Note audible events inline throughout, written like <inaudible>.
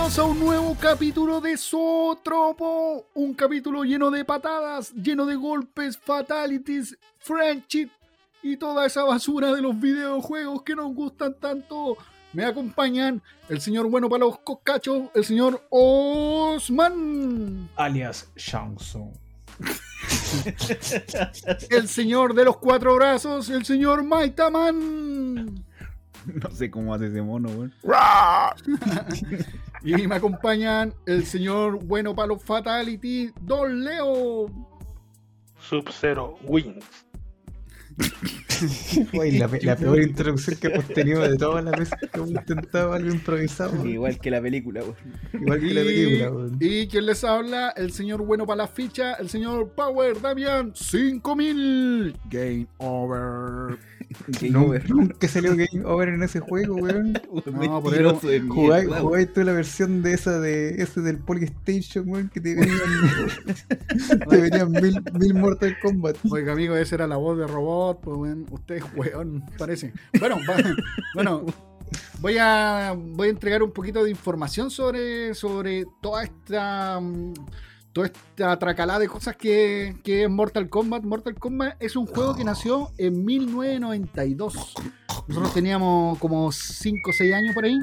Bienvenidos a un nuevo capítulo de Sotropo. Un capítulo lleno de patadas, lleno de golpes, fatalities, friendship y toda esa basura de los videojuegos que nos gustan tanto. Me acompañan el señor bueno para los coscachos, el señor Osman. alias Shang Tsung. <laughs> el señor de los cuatro brazos, el señor Maitaman. No sé cómo hace ese mono, weón. <laughs> <laughs> y me acompañan el señor bueno para los Fatality, Don Leo. Sub-Zero Wings. <laughs> Uy, la, la, peor introducción que hemos tenido de todas las veces que hemos intentado algo improvisado. Igual que la película, weón. Igual que y, la película, weón. Y quien les habla, el señor bueno para la ficha, el señor Power Damian 5000. Game over. Game No, over. Nunca salió Game Over en ese juego, weón. <laughs> No, por de Jugáis jugáis tú la versión de esa de ese del Polystation, weón, que te <laughs> venían, <laughs> te venían mil, mil Mortal Kombat. Oiga, amigo, esa era la voz de robot, pues, weón. Usted es weón, parece. Bueno, va- bueno, voy a, voy a entregar un poquito de información sobre, sobre toda esta. Toda esta tracalada de cosas que, que es Mortal Kombat. Mortal Kombat es un juego que nació en 1992. Nosotros teníamos como 5 o 6 años por ahí.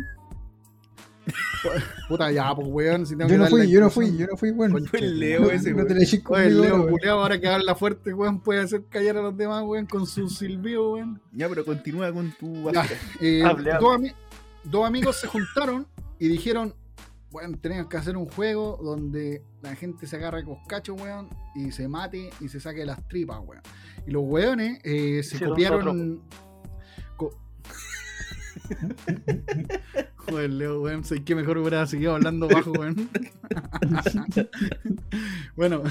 Puta, ya, pues, weón. si tengo Yo que no fui, yo no fui, yo no fui, weón. Fue el Leo ese, No te weón. eches Oye, el Leo weón. culiao, ahora que habla fuerte, weón, puede hacer callar a los demás, weón, con su silbido, weón. Ya, pero continúa con tu Ya, eh, Hable, hable. dos, ami- dos amigos se juntaron y dijeron, bueno, tenemos que hacer un juego donde la gente se agarre coscacho, weón, y se mate y se saque las tripas, weón. Y los weones eh, se Hicieron copiaron... co- <laughs> Joder, Leo, weón, sé que mejor hubiera seguido hablando bajo, weón. <laughs> bueno,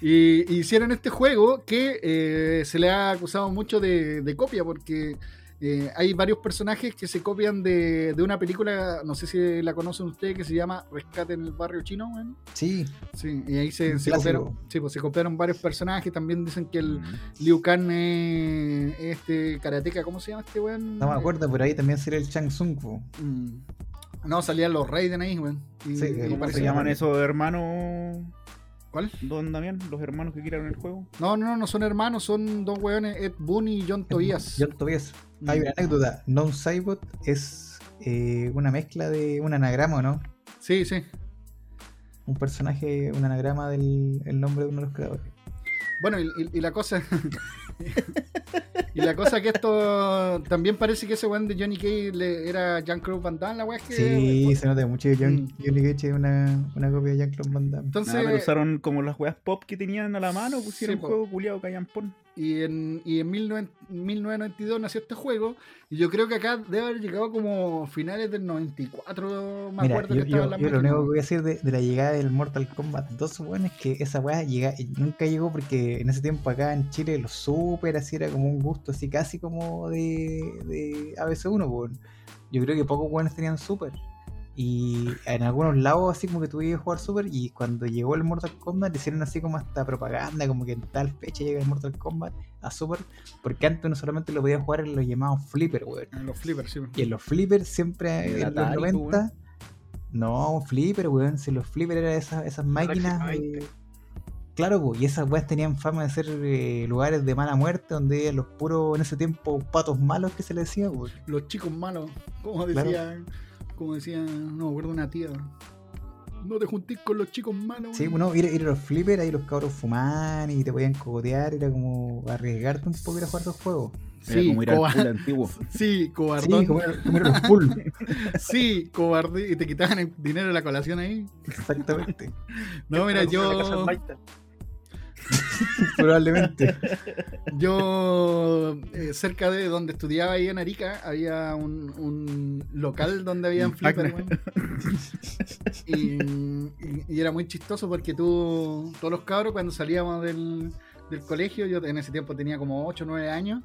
y, y hicieron este juego que eh, se le ha acusado mucho de, de copia porque eh, hay varios personajes que se copian de, de una película, no sé si la conocen ustedes, que se llama Rescate en el barrio chino. Sí, Sí, y ahí se, copiaron, sí, pues se copiaron varios personajes. También dicen que el Mm. Liu Kang es este karateca, ¿cómo se llama este weón? no me acuerdo, pero ahí también sería el Shang Tsung. Mm. No, salían los Raiden ahí, weón. Sí, y ¿cómo ¿Cómo parece- se llaman esos hermanos, ¿Cuál? don Damián? Los hermanos que crearon el juego. No, no, no son hermanos, son dos weones, Ed Boon y John Tobias. John Tobias. Hay una anécdota. Non Cybot es eh, una mezcla de un anagrama, ¿no? Sí, sí. Un personaje, un anagrama del el nombre de uno de los creadores. Bueno, y, y- y la cosa. <laughs> y la cosa que esto. También parece que ese weón de Johnny Cage le- era Jean-Claude Van Damme, la weá es que. Sí, se nota mucho que John, Mm. Johnny Cage es una, una copia de Jean-Claude Van Damme. Entonces. Nada, pero usaron como las weas pop que tenían a la mano, pusieron Sí, po. juego culiado Callampón. Y en, y en 19 1992 nació este juego. Y yo creo que acá debe haber llegado como finales del 94. Me Mira, acuerdo yo, que estaba yo- la yo lo único que voy a decir de, de la llegada del Mortal Kombat 2, bueno, es que esa weá llega, nunca llegó porque en ese tiempo acá en Chile los super así era como un gusto así casi como de, de ABC1, pues. Yo creo que pocos buenos tenían super. Y en algunos lados así como que tuve que jugar super y cuando llegó el Mortal Kombat hicieron así como hasta propaganda, como que en tal fecha llega el Mortal Kombat a super, porque antes no solamente lo podían jugar en los llamados flipper, weón. En los flippers, sí. Y en los flippers siempre en los Atari, pues, 90. No, un flipper, weón. Si los flippers eran esas, esas máquinas. Eh, claro, pues, y esas weas tenían fama de ser eh, lugares de mala muerte donde los puros, en ese tiempo, patos malos que se les decía, pues. Los chicos malos. Como Claro. Como decía. No me acuerdo una tía. No te juntís con los chicos malos. Sí, bueno, ir, ir a los flippers, ahí los cabros fumaban y te podían cogotear, era como arriesgarte un poco ir a jugar los juegos. Era <laughs> Sí, como ir al pool antiguo. <laughs> sí, cobardón. Sí, como era, como era los pool. Sí. Y te quitaban el dinero de la colación ahí. Exactamente. No, mira, yo. <laughs> Probablemente. Yo, eh, cerca de donde estudiaba ahí en Arica, había un, un local donde habían flippers, y, y- y era muy chistoso porque tú, todos los cabros, cuando salíamos del, del colegio, yo en ese tiempo tenía como 8 o 9 años,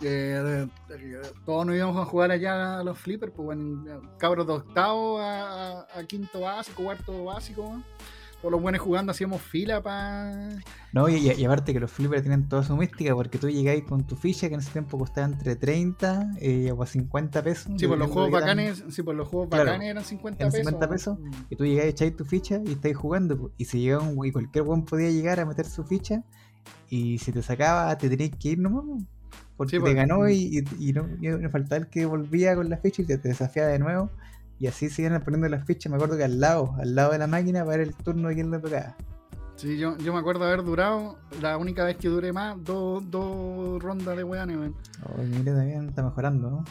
eh, eh, todos nos íbamos a jugar allá a los flippers, pues bueno, cabros de octavo a, a- a quinto básico, cuarto básico. Todos los buenos jugando hacíamos fila para. No, y, y- y aparte que los flippers tienen toda su mística, porque tú llegáis con tu ficha que en ese tiempo costaba entre 30 eh, o 50 pesos. Sí, por los dependiendo juegos de qué tan- bacanes, sí, por los juegos Claro, bacanes eran 50 eran pesos. 50 pesos. Mm. Y tú llegáis, echáis tu ficha y estáis jugando. Y si llegaba un güey, cualquier buen podía llegar a meter su ficha. Y si te sacaba, te tenías que ir nomás. po. Porque Sí, te pues. ganó y, y, y no, y no faltaba el que volvía con la ficha y te, te desafiaba de nuevo. Y así se iban poniendo las fichas. Me acuerdo que al lado, al lado de la máquina, para ver el turno de quién le tocaba. Sí, yo, yo me acuerdo haber durado, la única vez que duré más, dos, dos rondas de weones, weón. Oh, mira, también está mejorando, ¿no?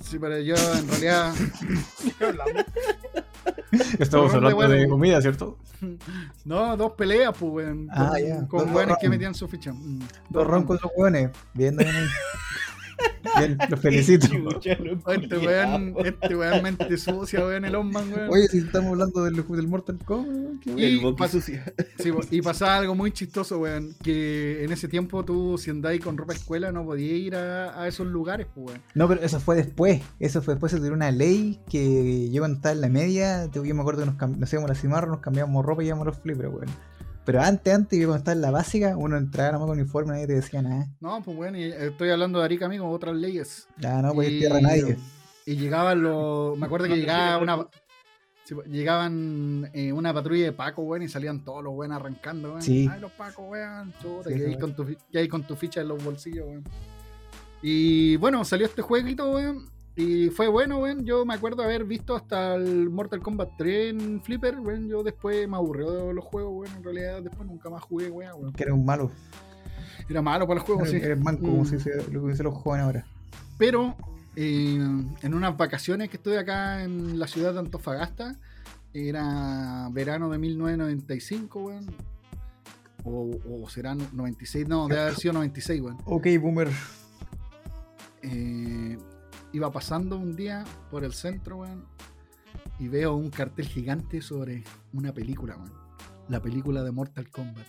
Sí, pero yo en realidad. <laughs> Estamos de hablando de comida, ¿cierto? <laughs> No, dos peleas, pues, weón. Ah, con, ya. con Dos weones que metían su ficha. Mm. Dos roncos esos hueones. Bien. Bien, los felicito. <laughs> Chucha, Este weón, este weón mente sucia, weón, el Osman, weón. Oye, si estamos hablando del, del Mortal Kombat, weón, qué Y-. El boqui pas- sucia. <laughs> Sí, y pasaba algo muy chistoso, weón. Que en ese tiempo tú, si andáis con ropa escuela, no podías ir a, a esos lugares, pues, weón. No, pero eso fue después. Eso fue después. Se tiró una ley que yo cuando estaba en la media, yo me acuerdo que nos, nos íbamos a la cimarra, nos cambiamos ropa y íbamos a los flippers, weón. Pero antes, antes, yo cuando estaba en la básica, uno entraba nomás con uniforme, nadie te decía nada. No, pues, weón, y estoy hablando de Arica, amigo, otras leyes. Ya, no, pues y, tierra nadie. Y llegaban los. Me acuerdo que llegaba una. sí, pues, llegaban eh, una patrulla de Paco, weón, y salían todos los weón arrancando, weón. Sí. Ay, los Pacos, weón, chuta, Sí, que, hay con tu, que hay con tu ficha en los bolsillos, weón. Y bueno, salió este jueguito, weón. Y fue bueno, weón. Yo me acuerdo haber visto hasta el Mortal Kombat 3 en Flipper, weón. Yo después me aburrió de los juegos, weón. En realidad, después nunca más jugué, weón. Que era un malo. Era malo para los juegos, sí. Eres manco, como Mm. se lo que los jóvenes ahora. Pero eh, en unas vacaciones que estuve acá en la ciudad de Antofagasta, era verano de 1995, weón. O, o será no- 96, no, debe haber sido 96, weón. Ok, boomer. Eh, iba pasando un día por el centro, weón, y veo un cartel gigante sobre una película, weón. La película de Mortal Kombat,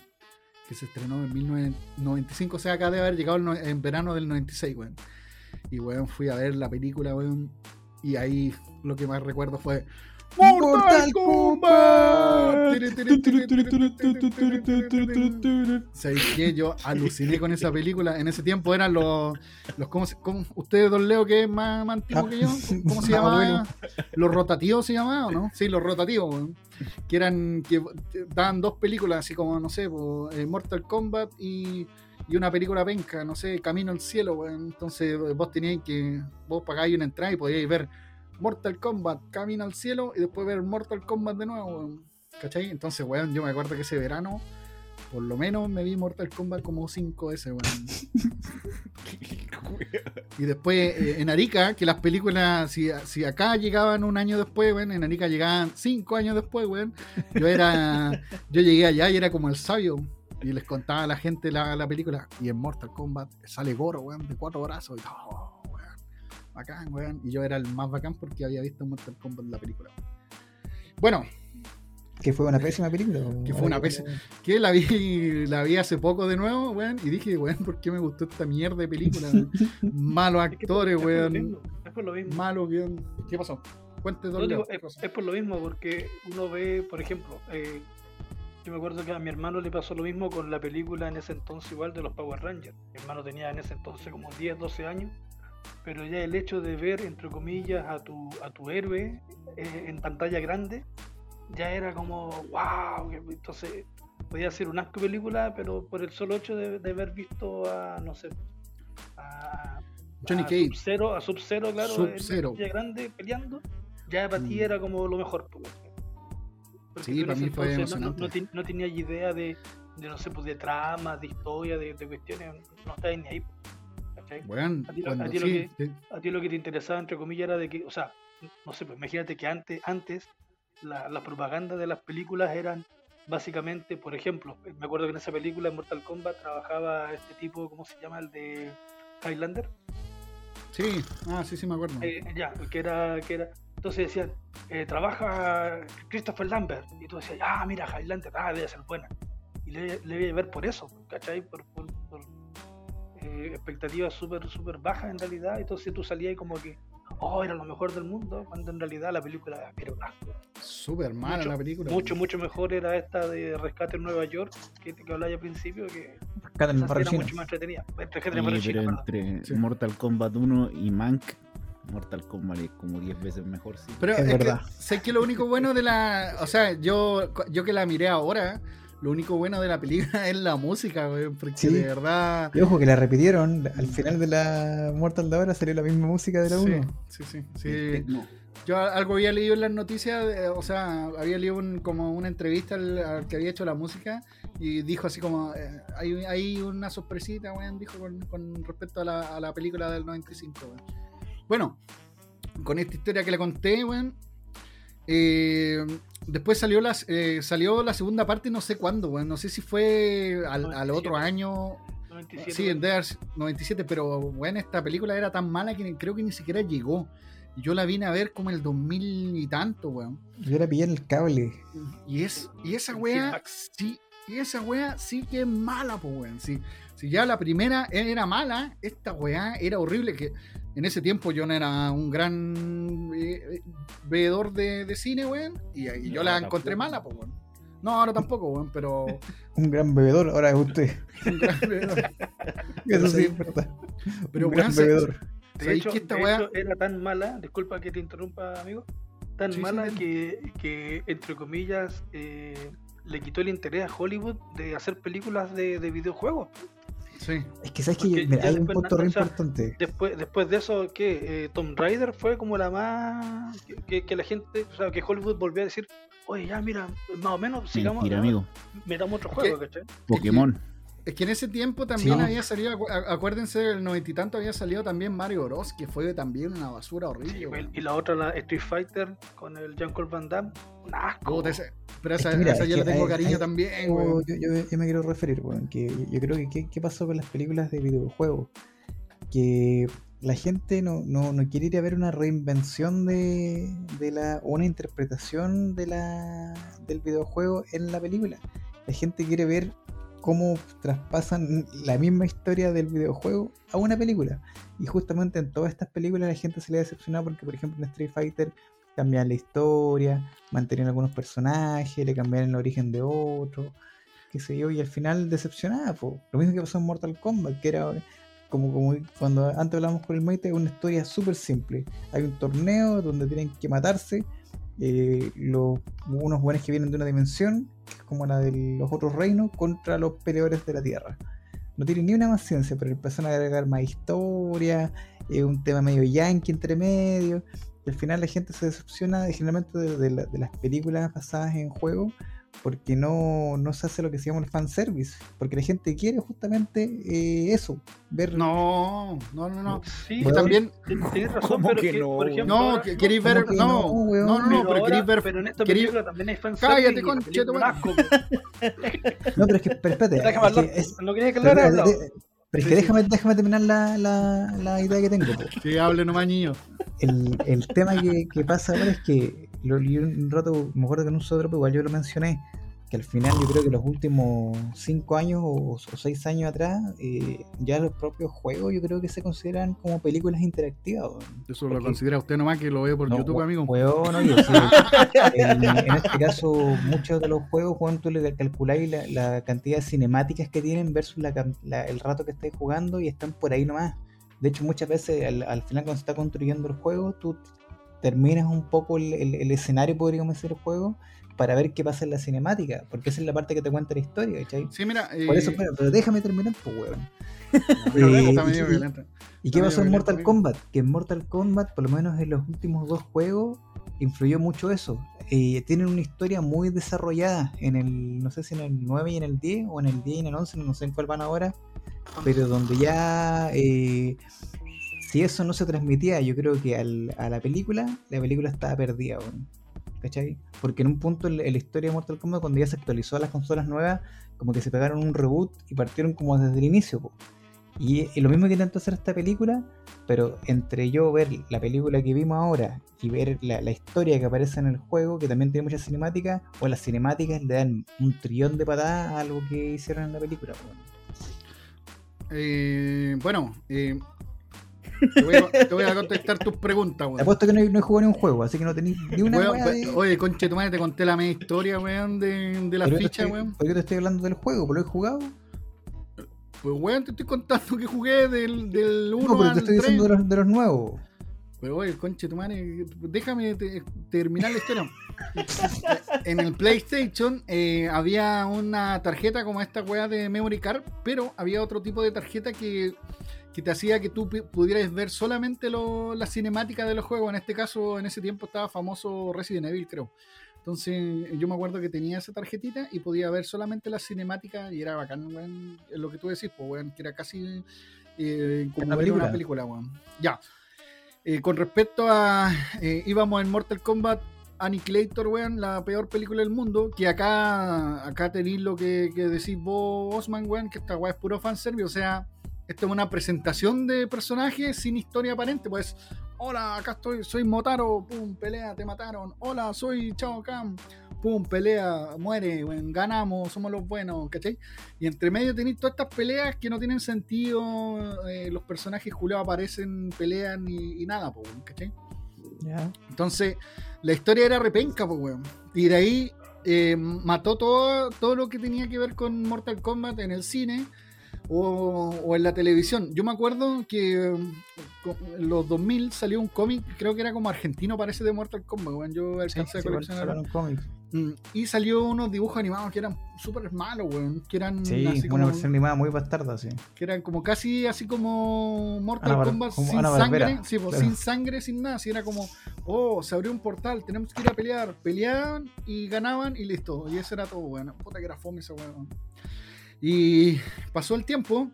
que se estrenó en 1995, o sea, acá debe haber llegado en verano del 96, weón. Y, weón, fui a ver la película, weón, y ahí lo que más recuerdo fue... ¡Mortal Kombat! ¿Sabéis qué? Yo aluciné con esa película. En ese tiempo eran los. los ¿cómo, se- cómo- ustedes, don Leo, que es más, más antiguo que yo, ¿cómo se Ah, llamaba? ¿Los rotativos se llamaban o no? Sí, los rotativos, weón. Que eran. que daban dos películas, así como, no sé, eh, Mortal Kombat y, y una película penca, no sé, Camino al Cielo, weón. Entonces vos teníais que. Vos pagáis una entrada y podíais ver Mortal Kombat, Camino al Cielo y después ver Mortal Kombat de nuevo. ¿Cachai? Entonces, weón, yo me acuerdo que ese verano, por lo menos me vi Mortal Kombat como 5 veces, weón. <laughs> Y después eh, en Arica, que las películas, si, si acá llegaban un año después, weón, en Arica llegaban cinco años después, weón. Yo era, <laughs> yo llegué allá y era como el sabio. Y les contaba a la gente la, la película. Y en Mortal Kombat sale Goro, weón, de cuatro brazos. Y, oh, bacán, weón. Y yo era el más bacán porque había visto Mortal Kombat la película. Bueno, Que fue una pésima película. Que fue una pésima- que la vi, la vi hace poco de nuevo, weón, y dije, weón, ¿por qué me gustó esta mierda de película? <laughs> Malos actores, weón. Es por lo mismo. Malo, weón. ¿Qué pasó? Cuente No, don digo, Leo, ¿qué es, es por lo mismo, porque uno ve, por ejemplo, eh, yo me acuerdo que a mi hermano le pasó lo mismo con la película en ese entonces igual de los Power Rangers. Mi hermano tenía en ese entonces como 10, 12 años, pero ya el hecho de ver, entre comillas, a tu, a tu héroe eh, en pantalla grande, ya era como, wow, entonces podía ser un asco película, pero por el solo hecho de, de haber visto a, no sé, a Johnny a Cage. Sub-Zero, a Sub-Zero, claro, Sub-Zero. en pantalla grande peleando, ya para ti Mm. era como lo mejor. pues, Porque Sí, para mí fue entonces no- no, ten- no tenías idea de, de, no sé, pues de tramas, de historia, de, de cuestiones, no estabas ni ahí. ¿Cachai? Weón, a ti lo- cuando a ti lo sí, sí, A ti lo que te interesaba, entre comillas, era de que, o sea, no sé, pues imagínate que antes, antes la, la propaganda de las películas eran básicamente, por ejemplo, me acuerdo que en esa película, en Mortal Kombat, trabajaba este tipo, ¿cómo se llama? El de Highlander. sí, ah, sí, sí me acuerdo. Eh, ya, que era, que era. Entonces decían, eh, trabaja Christopher Lambert. Y tú decías, ah, mira, Highlander, ah, debe ser buena. Y le, le voy a ver por eso, ¿cachai? Por, por, eh, expectativas súper, súper bajas en realidad. Entonces tú salías y como que, oh, era lo mejor del mundo, cuando en realidad la película era un asco. súper mala mucho, la película. mucho, mucho mejor era esta de Rescate en Nueva York, que, que hablaba al principio, que sí barrio era mucho más entretenida. Rescate en Sí, pero entre Sí. Mortal Kombat 1 y Mank, Mortal Kombat es como 10 veces mejor, sí. Pero Es es, verdad. que sé que lo único bueno de la. O sea, yo, yo que la miré ahora, lo único bueno de la película <laughs> es la música, güey. Porque Sí. de verdad. Y ojo que la repitieron, al final de la Mortal de ahora salió la misma música de la 1. Sí, sí, sí. Sí. Yo algo había leído en las noticias, eh, o sea, había leído un- como una entrevista al, al que había hecho la música y dijo así como, eh, hay, hay una sorpresita, weón, dijo con, con respecto a la, a la película del 95, weón. Bueno, con esta historia que le conté, weón, eh, después salió, las, eh, salió la segunda parte, no sé cuándo, weón, no sé si fue al, al otro 97. año, 97, Sí, en Dears 97, pero bueno, esta película era tan mala que creo que ni siquiera llegó. Yo la vine a ver como el 2000 y tanto, weón. Yo la pillé en el cable. Y, es, y esa Cinemax. sí, y esa wea sí que es mala, pues, weón. Sí, si ya la primera era mala, esta wea era horrible. Que en ese tiempo yo no era un gran eh, eh, veedor de, de cine, weón. Y, y yo No, la encontré tampoco. mala, pues, weón. No, ahora tampoco, weón, pero <laughs> Un gran bebedor, ahora es usted. un gran veedor. <laughs> Eso sí, es verdad. Pero, un gran weón, bebedor. De ¿Sabéis hecho, que esta de weá- hecho, era tan mala, disculpa que te interrumpa, amigo, tan Sí, mala que, que, entre comillas, eh, le quitó el interés a Hollywood de hacer películas de, de videojuegos. Sí. Es que sabes que Porque mira, hay un después punto re o sea, importante. Después, después de eso, ¿qué? Eh, Tomb Raider fue como la más... Que, que la gente, o sea, que Hollywood volvió a decir, oye, ya mira, más o menos, sigamos, Mentira, ¿no? amigo. metamos otro juego, que- ¿cachai? Pokémon. Es que en ese tiempo también Sí. había salido, acu- a- acuérdense, el noventa y tanto había salido también Mario Bros, que fue también una basura horrible. Sí, weón. y la otra, la Street Fighter, con el Jean-Claude Van Damme, un asco. Puta, ese- pero Es esa, que mira, esa es yo le tengo hay- cariño hay- también, yo, weón. yo, yo- yo me quiero referir, weón, que yo creo que ¿qué, pasó con las películas de videojuegos? Que la gente no, no, no quiere ir a ver una reinvención de, de la, o una interpretación de la, del videojuego en la película. La gente quiere ver cómo traspasan la misma historia del videojuego a una película. Y justamente en todas estas películas la gente se le ha decepcionado porque, por ejemplo, en Street Fighter cambian la historia, mantenían algunos personajes, le cambiaron el origen de otro, qué sé yo, y al final decepcionada, po. Lo mismo que pasó en Mortal Kombat, que era como, como cuando antes hablábamos con el Maite, una historia súper simple. Hay un torneo donde tienen que matarse eh, los, unos buenos que vienen de una dimensión, como la de los otros reinos, contra los peleadores de la Tierra. No tiene ni una más ciencia, pero empezaron a agregar más historia, eh, un tema medio yankee entre medio. Y al final la gente se decepciona de- generalmente de, de las películas basadas en juegos porque no, no se hace lo que se llama el fanservice. Porque la gente quiere justamente eh, eso, ver No, no, no, no. Sí, también, Tien- Tienes razón, ¿Cómo pero que que, no, por ejemplo, no, ahora- que queréis ¿cómo ver, que no, no, no, weón? no, no, pero pero queréis ver, pero en esta queréis- película también hay fanservice. Cállate, conche. <laughs> No, pero es que, pero espérate. Déjame es hablar, que es- no quería que pero hablara de- pero es Sí, que sí. déjame, déjame terminar la, la, la idea que tengo. que hable nomás, niño. El, el tema que, que pasa ahora es que lo leí un rato, me acuerdo que en un solo igual yo lo mencioné, que al final yo creo que los últimos cinco años o, seis años atrás, eh, ya los propios juegos yo creo que se consideran como películas interactivas. Eso lo considera usted nomás que lo ve por No, YouTube, amigo. Huevo, no, yo sí. <laughs> en, en este caso, muchos de los juegos, Juan, tú le calculáis la, la cantidad de cinemáticas que tienen versus la can- la- el rato que estáis jugando y están por ahí nomás. De hecho, muchas veces al, al final cuando se está construyendo el juego, tú terminas un poco el, el- el escenario, podríamos decir, el juego, para ver qué pasa en la cinemática, porque esa es la parte que te cuenta la historia, ¿cachai? Sí, mira. Por eh, eso, pero, pero déjame terminar, pues, weón. <laughs> eh, está y- medio y- violento. ¿Y qué pasó en Mortal. Kombat? Que en Mortal Kombat, por lo menos en los últimos dos juegos, influyó mucho eso. Eh, tienen una historia muy desarrollada en el, no sé si en el 9 y en el 10, o en el 10 y en el 11, no sé en cuál van ahora, pero donde ya, eh, si eso no se transmitía, yo creo que a la película, la película estaba perdida, weón. ¿cachai? Porque en un punto la historia de Mortal Kombat, cuando ya se actualizó a las consolas nuevas, como que se pegaron un reboot y partieron como desde el inicio, po. Y, lo mismo que intentó hacer esta película, pero entre yo ver la película que vimos ahora y ver la, historia que aparece en el juego, que también tiene muchas cinemáticas, o las cinemáticas le dan un trillón de patadas a algo que hicieron en la película. Eh, bueno, eh, Te voy a, te voy a contestar tus preguntas, Te weón. apuesto que no, he- no he jugado ni un juego, así que no tenéis ni una Weón, de... Oye, conche tu madre, te conté la media historia, weón, de, de la ¿Por qué te ficha, estoy- weón. ¿Por qué te estoy hablando del juego? ¿Por lo he jugado? Pues, weón, te estoy contando que jugué del, del 1 No, pero te estoy 3. diciendo de los, de los nuevos. Pero oye, conche tu madre, déjame te- terminar la historia. en el PlayStation eh, había una tarjeta como esta weá de Memory Card, pero había otro tipo de tarjeta que, que te hacía que tú pudieras ver solamente lo- la cinemática de los juegos. En este caso, en ese tiempo estaba famoso Resident Evil, creo. Entonces, yo me acuerdo que tenía esa tarjetita y podía ver solamente la cinemática y era bacán, weón. Lo que tú decís, pues, weón, que era casi eh, como Una ver una película. película, weón. Ya. Eh, con respecto a. eh, íbamos en Mortal Kombat Annihilator, weón, la peor película del mundo. Que acá, acá tenéis lo que, que decís vos, Osman, weón, que esta weá es puro fanservice. O sea, esto es una presentación de personajes sin historia aparente. Pues, hola, acá estoy, soy Motaro, pum, pelea, te mataron. Hola, soy Chao Kahn, pum, pelea, muere, ganamos, somos los buenos, ¿cachai? Y entre medio tenéis todas estas peleas que no tienen sentido. eh, los personajes culiados aparecen, pelean y, y nada, pues, ¿cachai? Entonces, la historia era repenca, pues, weón. Y de ahí eh, mató todo, todo lo que tenía que ver con Mortal Kombat en el cine o, o en la televisión. Yo me acuerdo que co- en los 2000 salió un cómic, creo que era como argentino, parece de Mortal Kombat, weón. Yo alcancé a sí, coleccionar. cómics. Mm, Y salió unos dibujos animados que eran súper malos, weón. Que eran Sí, así una versión animada muy bastarda, sí. que eran como casi así como Mortal Ana Kombat como sin Ana sangre, Barbera, sí, pues, claro. sin sangre, sin nada, así era como, oh, se abrió un portal, tenemos que ir a pelear, peleaban y ganaban y listo, y eso era todo, bueno, puta que era fome esa weón. Y pasó el tiempo,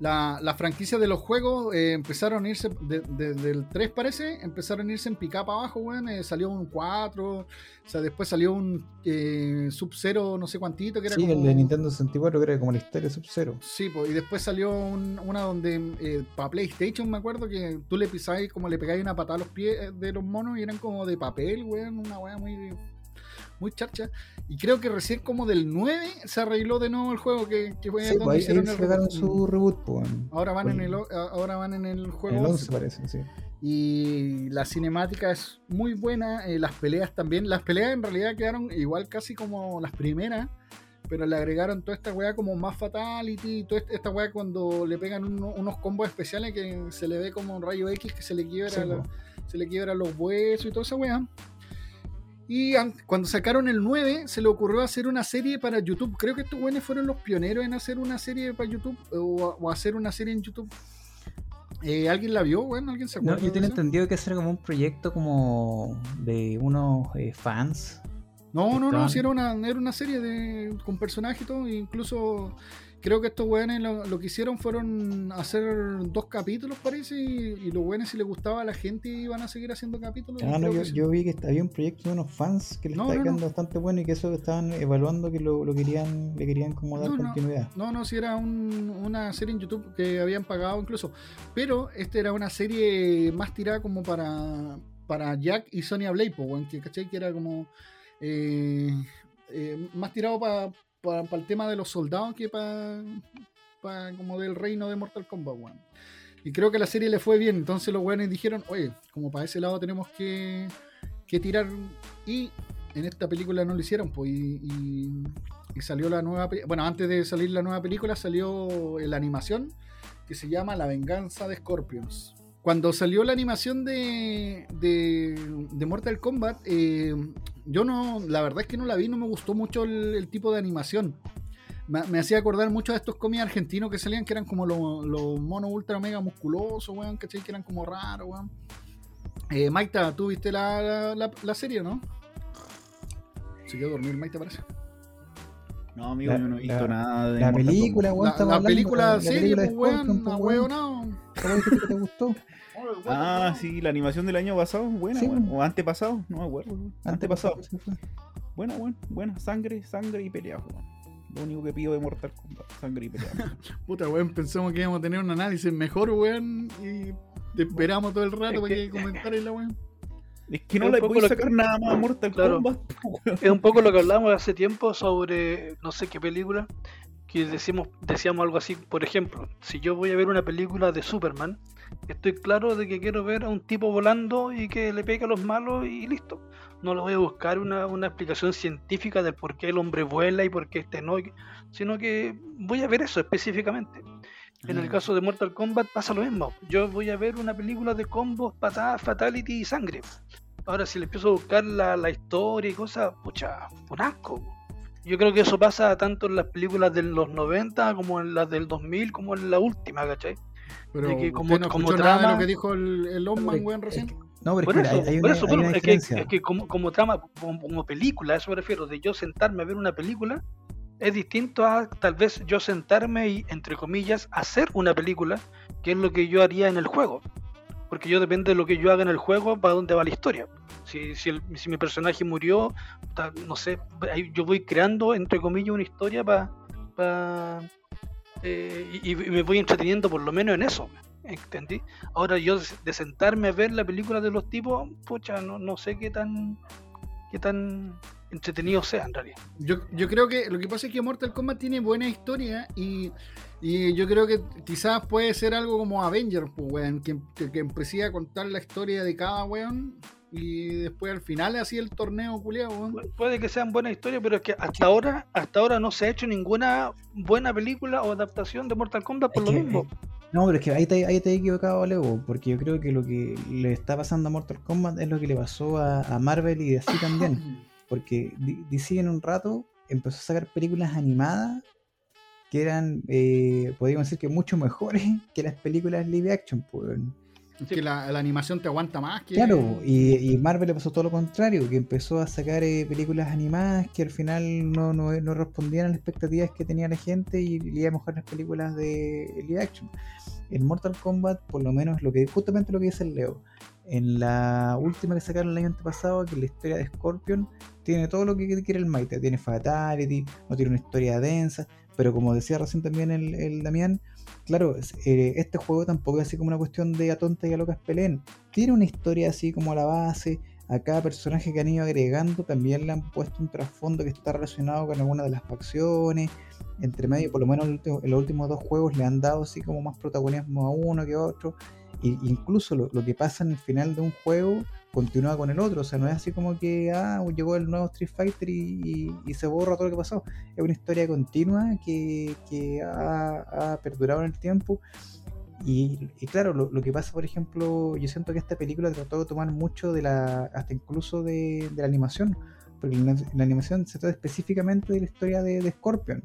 la, la franquicia de los juegos eh, empezaron a irse, de- de- del 3 parece, empezaron a irse en pick-up abajo, weón, eh, salió un 4, o sea, después salió un eh, Sub-Zero no sé cuantito, que era Sí, como... el de Nintendo 64 que era como la historia Sub-Zero. Sí, pues, y después salió un- una donde para PlayStation me acuerdo que tú le pisáis como le pegáis una patada a los pies de los monos y eran como de papel, weón, una weá muy, muy charcha. Y creo que recién como del 9 se arregló de nuevo el juego que, que fue Sí, donde pues ahí, hicieron el reboot. su reboot, pues. en- Ahora van, en el, ahora van en el en juego el 11, 11 parece, sí. y la cinemática es muy buena, eh, las peleas también. Las peleas en realidad quedaron igual casi como las primeras, pero le agregaron toda esta weá como más fatality, toda esta- weá cuando le pegan uno- unos combos especiales que se le ve como un rayo X que se le quiebra, Sí, la- po. se le quiebran los huesos y toda esa weá. Y an- cuando sacaron el 9, se le ocurrió hacer una serie para YouTube. Creo que estos weones fueron los pioneros en hacer una serie para YouTube o, o hacer una serie en YouTube. Eh, ¿Alguien la vio, weón? ¿Alguien se No, acuerda? yo de tenía entendido que era como un proyecto como de unos eh, fans. No, no, no, si era una, era una serie de, con personajes y todo, incluso creo que estos weones lo, lo que hicieron fueron hacer dos capítulos, parece, y, y los weones si les gustaba a la gente iban a seguir haciendo capítulos. Ah, no, yo, vi que había un proyecto de unos fans que le No, estaba no, no. quedando bastante bueno y que eso estaban evaluando que lo, lo querían, le querían como dar continuidad. No, no, si era un- una serie en YouTube que habían pagado incluso, pero esta era una serie más tirada como para, para Jack y po, weón, que caché que era como eh, eh, más tirado para el tema de los soldados que para como del reino de Mortal Kombat, weón. Y creo que la serie le fue bien, entonces los weones dijeron, oye, como para ese lado tenemos que, que tirar y en esta película no lo hicieron, pues, y, salió la nueva, bueno, antes de salir la nueva película salió la animación que se llama La venganza de Scorpions. Cuando salió la animación de, de, de Mortal Kombat, eh, yo no, la verdad es que no la vi, no me gustó mucho el, el tipo de animación. Me, me hacía acordar mucho de estos cómics argentinos que salían, que eran como los, los monos ultra mega musculosos, weón, ¿cachai? Que eran como raros, weón. Eh, Maita, ¿tú viste la, la, la- la serie, no? Se quedó a dormir, Maita, parece. No, amigo, La- yo no he visto la- nada de La Mortal película, weón, La, película la- la serie, pues, pues, weón, weón. no. ¿Cómo dijiste que te gustó? Ah, sí, la animación del año pasado, buena, Sí, weón. weón. O antepasado, no me acuerdo. weón. Antepasado. Buena, weón. Buena, sangre, sangre y pelea, weón. Lo único que pido de Mortal Kombat, sangre y pelea. <laughs> Puta, weón, pensamos que íbamos a tener un análisis mejor, weón, y te esperamos todo el rato Es para que- que comentarais la weón. Es que no Es le que- sacar nada más a Mortal Claro. Kombat, <laughs> weón. Es un poco lo que hablamos hace tiempo sobre no sé qué película, que decimos, decíamos algo así, por ejemplo, si yo voy a ver una película de Superman, estoy claro de que quiero ver a un tipo volando y que le pegue a los malos y listo. No lo voy a buscar una, una explicación científica del por qué el hombre vuela y por qué este no, sino que voy a ver eso específicamente. En el Ah. caso de Mortal Kombat pasa lo mismo. Yo voy a ver una película de combos, patadas, fatality y sangre. Ahora, si le empiezo a buscar la, la historia y cosas, pucha, un asco. Yo creo que eso pasa tanto en las películas de los 90 como en las del 2000, como en la última, ¿cachai? Pero de que usted como- no como escuchó nada de trama- lo que dijo el, el weón, recién. No, pero Por es que eso, hay, hay por una, eso, hay una es que, es que como, como trama, como, como película, a eso me refiero, de yo sentarme a ver una película, es distinto a tal vez yo sentarme y, entre comillas, hacer una película, que es lo que yo haría en el juego. Porque yo depende de lo que yo haga en el juego, para dónde va la historia. Si, si, si mi personaje murió, no sé, yo voy creando, entre comillas, una historia para... y, y me voy entreteniendo por lo menos en eso. ¿Entendí? Ahora yo de sentarme a ver la película de los tipos, pucha, no, no sé qué tan qué tan entretenido sea en realidad. Yo, yo creo que lo que pasa es que Mortal Kombat tiene buena historia y, y yo creo que quizás puede ser algo como Avengers, pues, weón, que, que, que empecé a contar la historia de cada weón y después al final así el torneo culiado, weón. Pu- Puede que sean buenas historias, pero es que hasta ahora, hasta ahora no se ha hecho ninguna buena película o adaptación de Mortal Kombat por Es lo que, mismo. eh, no, pero es que ahí te, ahí te he equivocado, Leo, porque yo creo que lo que le está pasando a Mortal Kombat es lo que le pasó a, a Marvel y DC también. <laughs> Porque DC en un rato empezó a sacar películas animadas que eran, eh, podríamos decir que mucho mejores <laughs> que las películas live action. Pues. Es que la, la animación te aguanta más que. Claro, y, y Marvel le pasó todo lo contrario, que empezó a sacar eh, películas animadas que al final no, no, no respondían a las expectativas que tenía la gente y le iba a mejorar las películas de live action. En Mortal Kombat, por lo menos, lo que justamente lo que dice el Leo, en la última que sacaron el año antepasado, que es la historia de Scorpion, tiene todo lo que quiere el Maite, tiene Fatality, no tiene una historia densa, pero como decía recién también el, el Damián, claro, eh, este juego tampoco es así como una cuestión de a tonta y a locas peleen. Tiene una historia así como la base. A cada personaje que han ido agregando también le han puesto un trasfondo que está relacionado con alguna de las facciones. Entre medio, por lo menos en los últimos dos juegos le han dado así como más protagonismo a uno que a otro. Incluso lo, lo que pasa en el final de un juego continúa con el otro. O sea, no es así como que ah, llegó el nuevo Street Fighter y, y- se borra todo lo que pasó. Es una historia continua que, que ha, ha perdurado en el tiempo. Y, y claro, lo, lo que pasa, por ejemplo, yo siento que esta película trató de tomar mucho de la, hasta incluso de, de la animación, porque la, la animación se trata específicamente de la historia de, de Scorpion.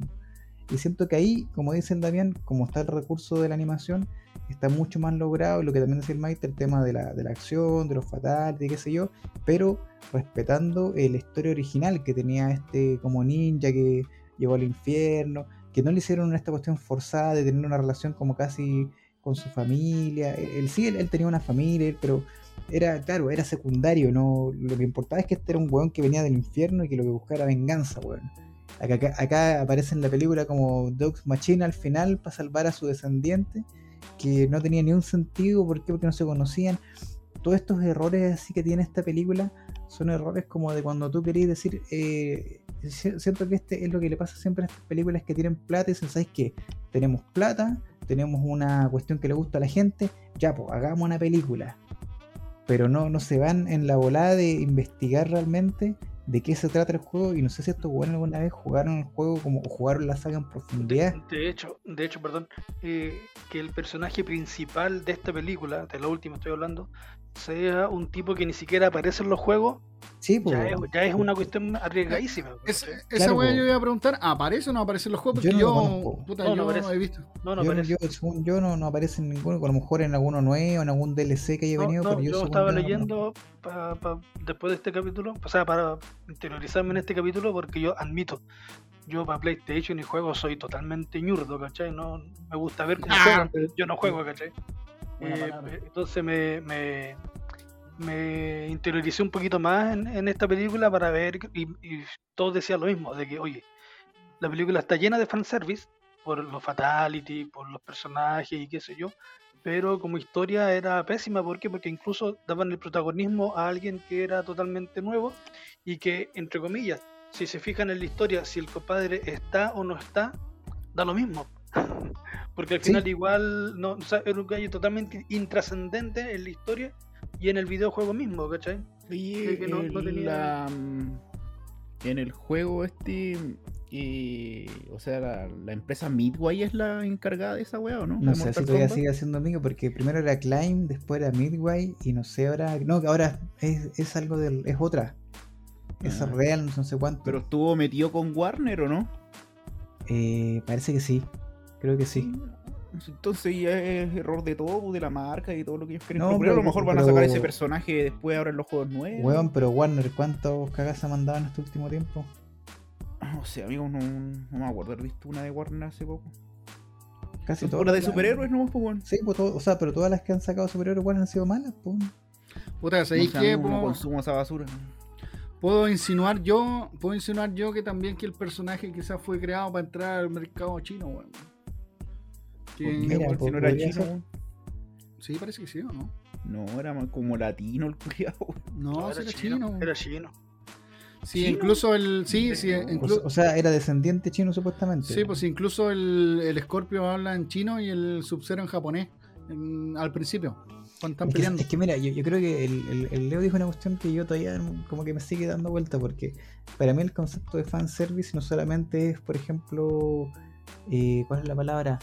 Y siento que ahí, como dice el Damián, como está el recurso de la animación, está mucho más logrado, lo que también decía el Maite, el tema de la, de la acción, de los qué sé yo, pero respetando la historia original que tenía este como ninja que llegó al infierno, que no le hicieron esta cuestión forzada de tener una relación como casi con su familia. Él, sí, él, él tenía una familia, pero era, claro, era secundario, no lo que importaba es que este era un weón que venía del infierno y que lo que buscaba era venganza, weón. Acá, aparece en la película como Dogs Machine al final para salvar a su descendiente, que no tenía ni un sentido, ¿por qué? Porque no se conocían. Todos estos errores así que tiene esta película son errores como de cuando tú querías decir, eh, si- siento que este es lo que le pasa siempre a estas películas que tienen plata y dicen, ¿sabes qué? Tenemos plata, tenemos una cuestión que le gusta a la gente, ya pues hagamos una película. Pero no, no se van en la volada de investigar realmente de qué se trata el juego y no sé si estos buenos alguna vez jugaron el juego como jugaron la saga en profundidad. De, de hecho, de hecho, perdón, eh, que el personaje principal de esta película, de la última estoy hablando, sea un tipo que ni siquiera aparece en los juegos, Sí, pues. ya es, ya es una cuestión arriesgadísima. Es- ¿cachai? esa Claro, weá yo iba a preguntar, ¿aparece o no aparece en los juegos? Yo Porque no yo, puta, No, no yo aparece. he visto. No, no yo, aparece. yo, según yo, no, no aparece en ninguno, a lo mejor en alguno nuevo, en algún DLC que haya No, venido, no, pero yo, estaba no leyendo pa- pa- después de este capítulo, o sea, para interiorizarme en este capítulo, porque yo admito, yo para PlayStation y juegos soy totalmente ñurdo, ¿cachai? No me gusta ver cómo Ah, juegan, pero yo no juego, ¿cachai? Eh, palabra. entonces me, me, me interioricé un poquito más en, en esta película para ver, y, y todos decían lo mismo, de que, oye, la película está llena de fanservice, por los fatality, por los personajes y qué sé yo, pero como historia era pésima, ¿por qué? Porque incluso daban el protagonismo a alguien que era totalmente nuevo y que, entre comillas, si se fijan en la historia, si el compadre está o no está, da lo mismo. <laughs> Porque al Sí. final igual no, o sea, era un gallo totalmente intrascendente en la historia y en el videojuego mismo, ¿cachai? Oye, que no- no el- tenía- la, mm, en el juego este, eh, o sea, la, la empresa Midway es la encargada de esa weá, ¿o no? No sé Mortal si todavía Kombat. sigue siendo amigo, porque primero era Climb, después era Midway, y no sé ahora. No, ahora es, es algo del. es otra. Es Ah. real, no sé cuánto. Pero estuvo metido con Warner, ¿o no? Eh, parece que sí. Creo que sí. Entonces ya es error de todo, de la marca y todo lo que ellos quieren. No, pero, pero- a lo mejor van a sacar ese personaje después ahora en los juegos nuevos. Weón, pero Warner, ¿cuántos cagas ha mandado en este último tiempo? No sé, amigos, no, no me acuerdo haber visto una de Warner hace poco. Casi todas. de superhéroes, ¿no? Pues, weón. Sí, pues, todo- o sea, pero todas las que han sacado superhéroes igual han sido malas, pues. Puta, No ¿sabéis qué? no, consumo esa basura. puedo insinuar yo, puedo insinuar yo que también que el personaje quizás fue creado para entrar al mercado chino, weón. Pues, si no era chino, ser. Sí, parece que sí, ¿o no? No, era como latino el culiado. No, era, era chino, chino. era chino. Sí, ¿Chino? incluso el. Sí, sí, O- O, inclu- o sea, era descendiente chino supuestamente. sí, pues incluso el, el Scorpio habla en chino y el Sub-Zero en japonés. en- al principio, cuando están Es que, peleando. es que mira, yo, yo creo que el, el- el Leo dijo una cuestión que yo todavía como que me sigue dando vuelta, porque para mí el concepto de fanservice no solamente es, por ejemplo, eh, ¿cuál es la palabra?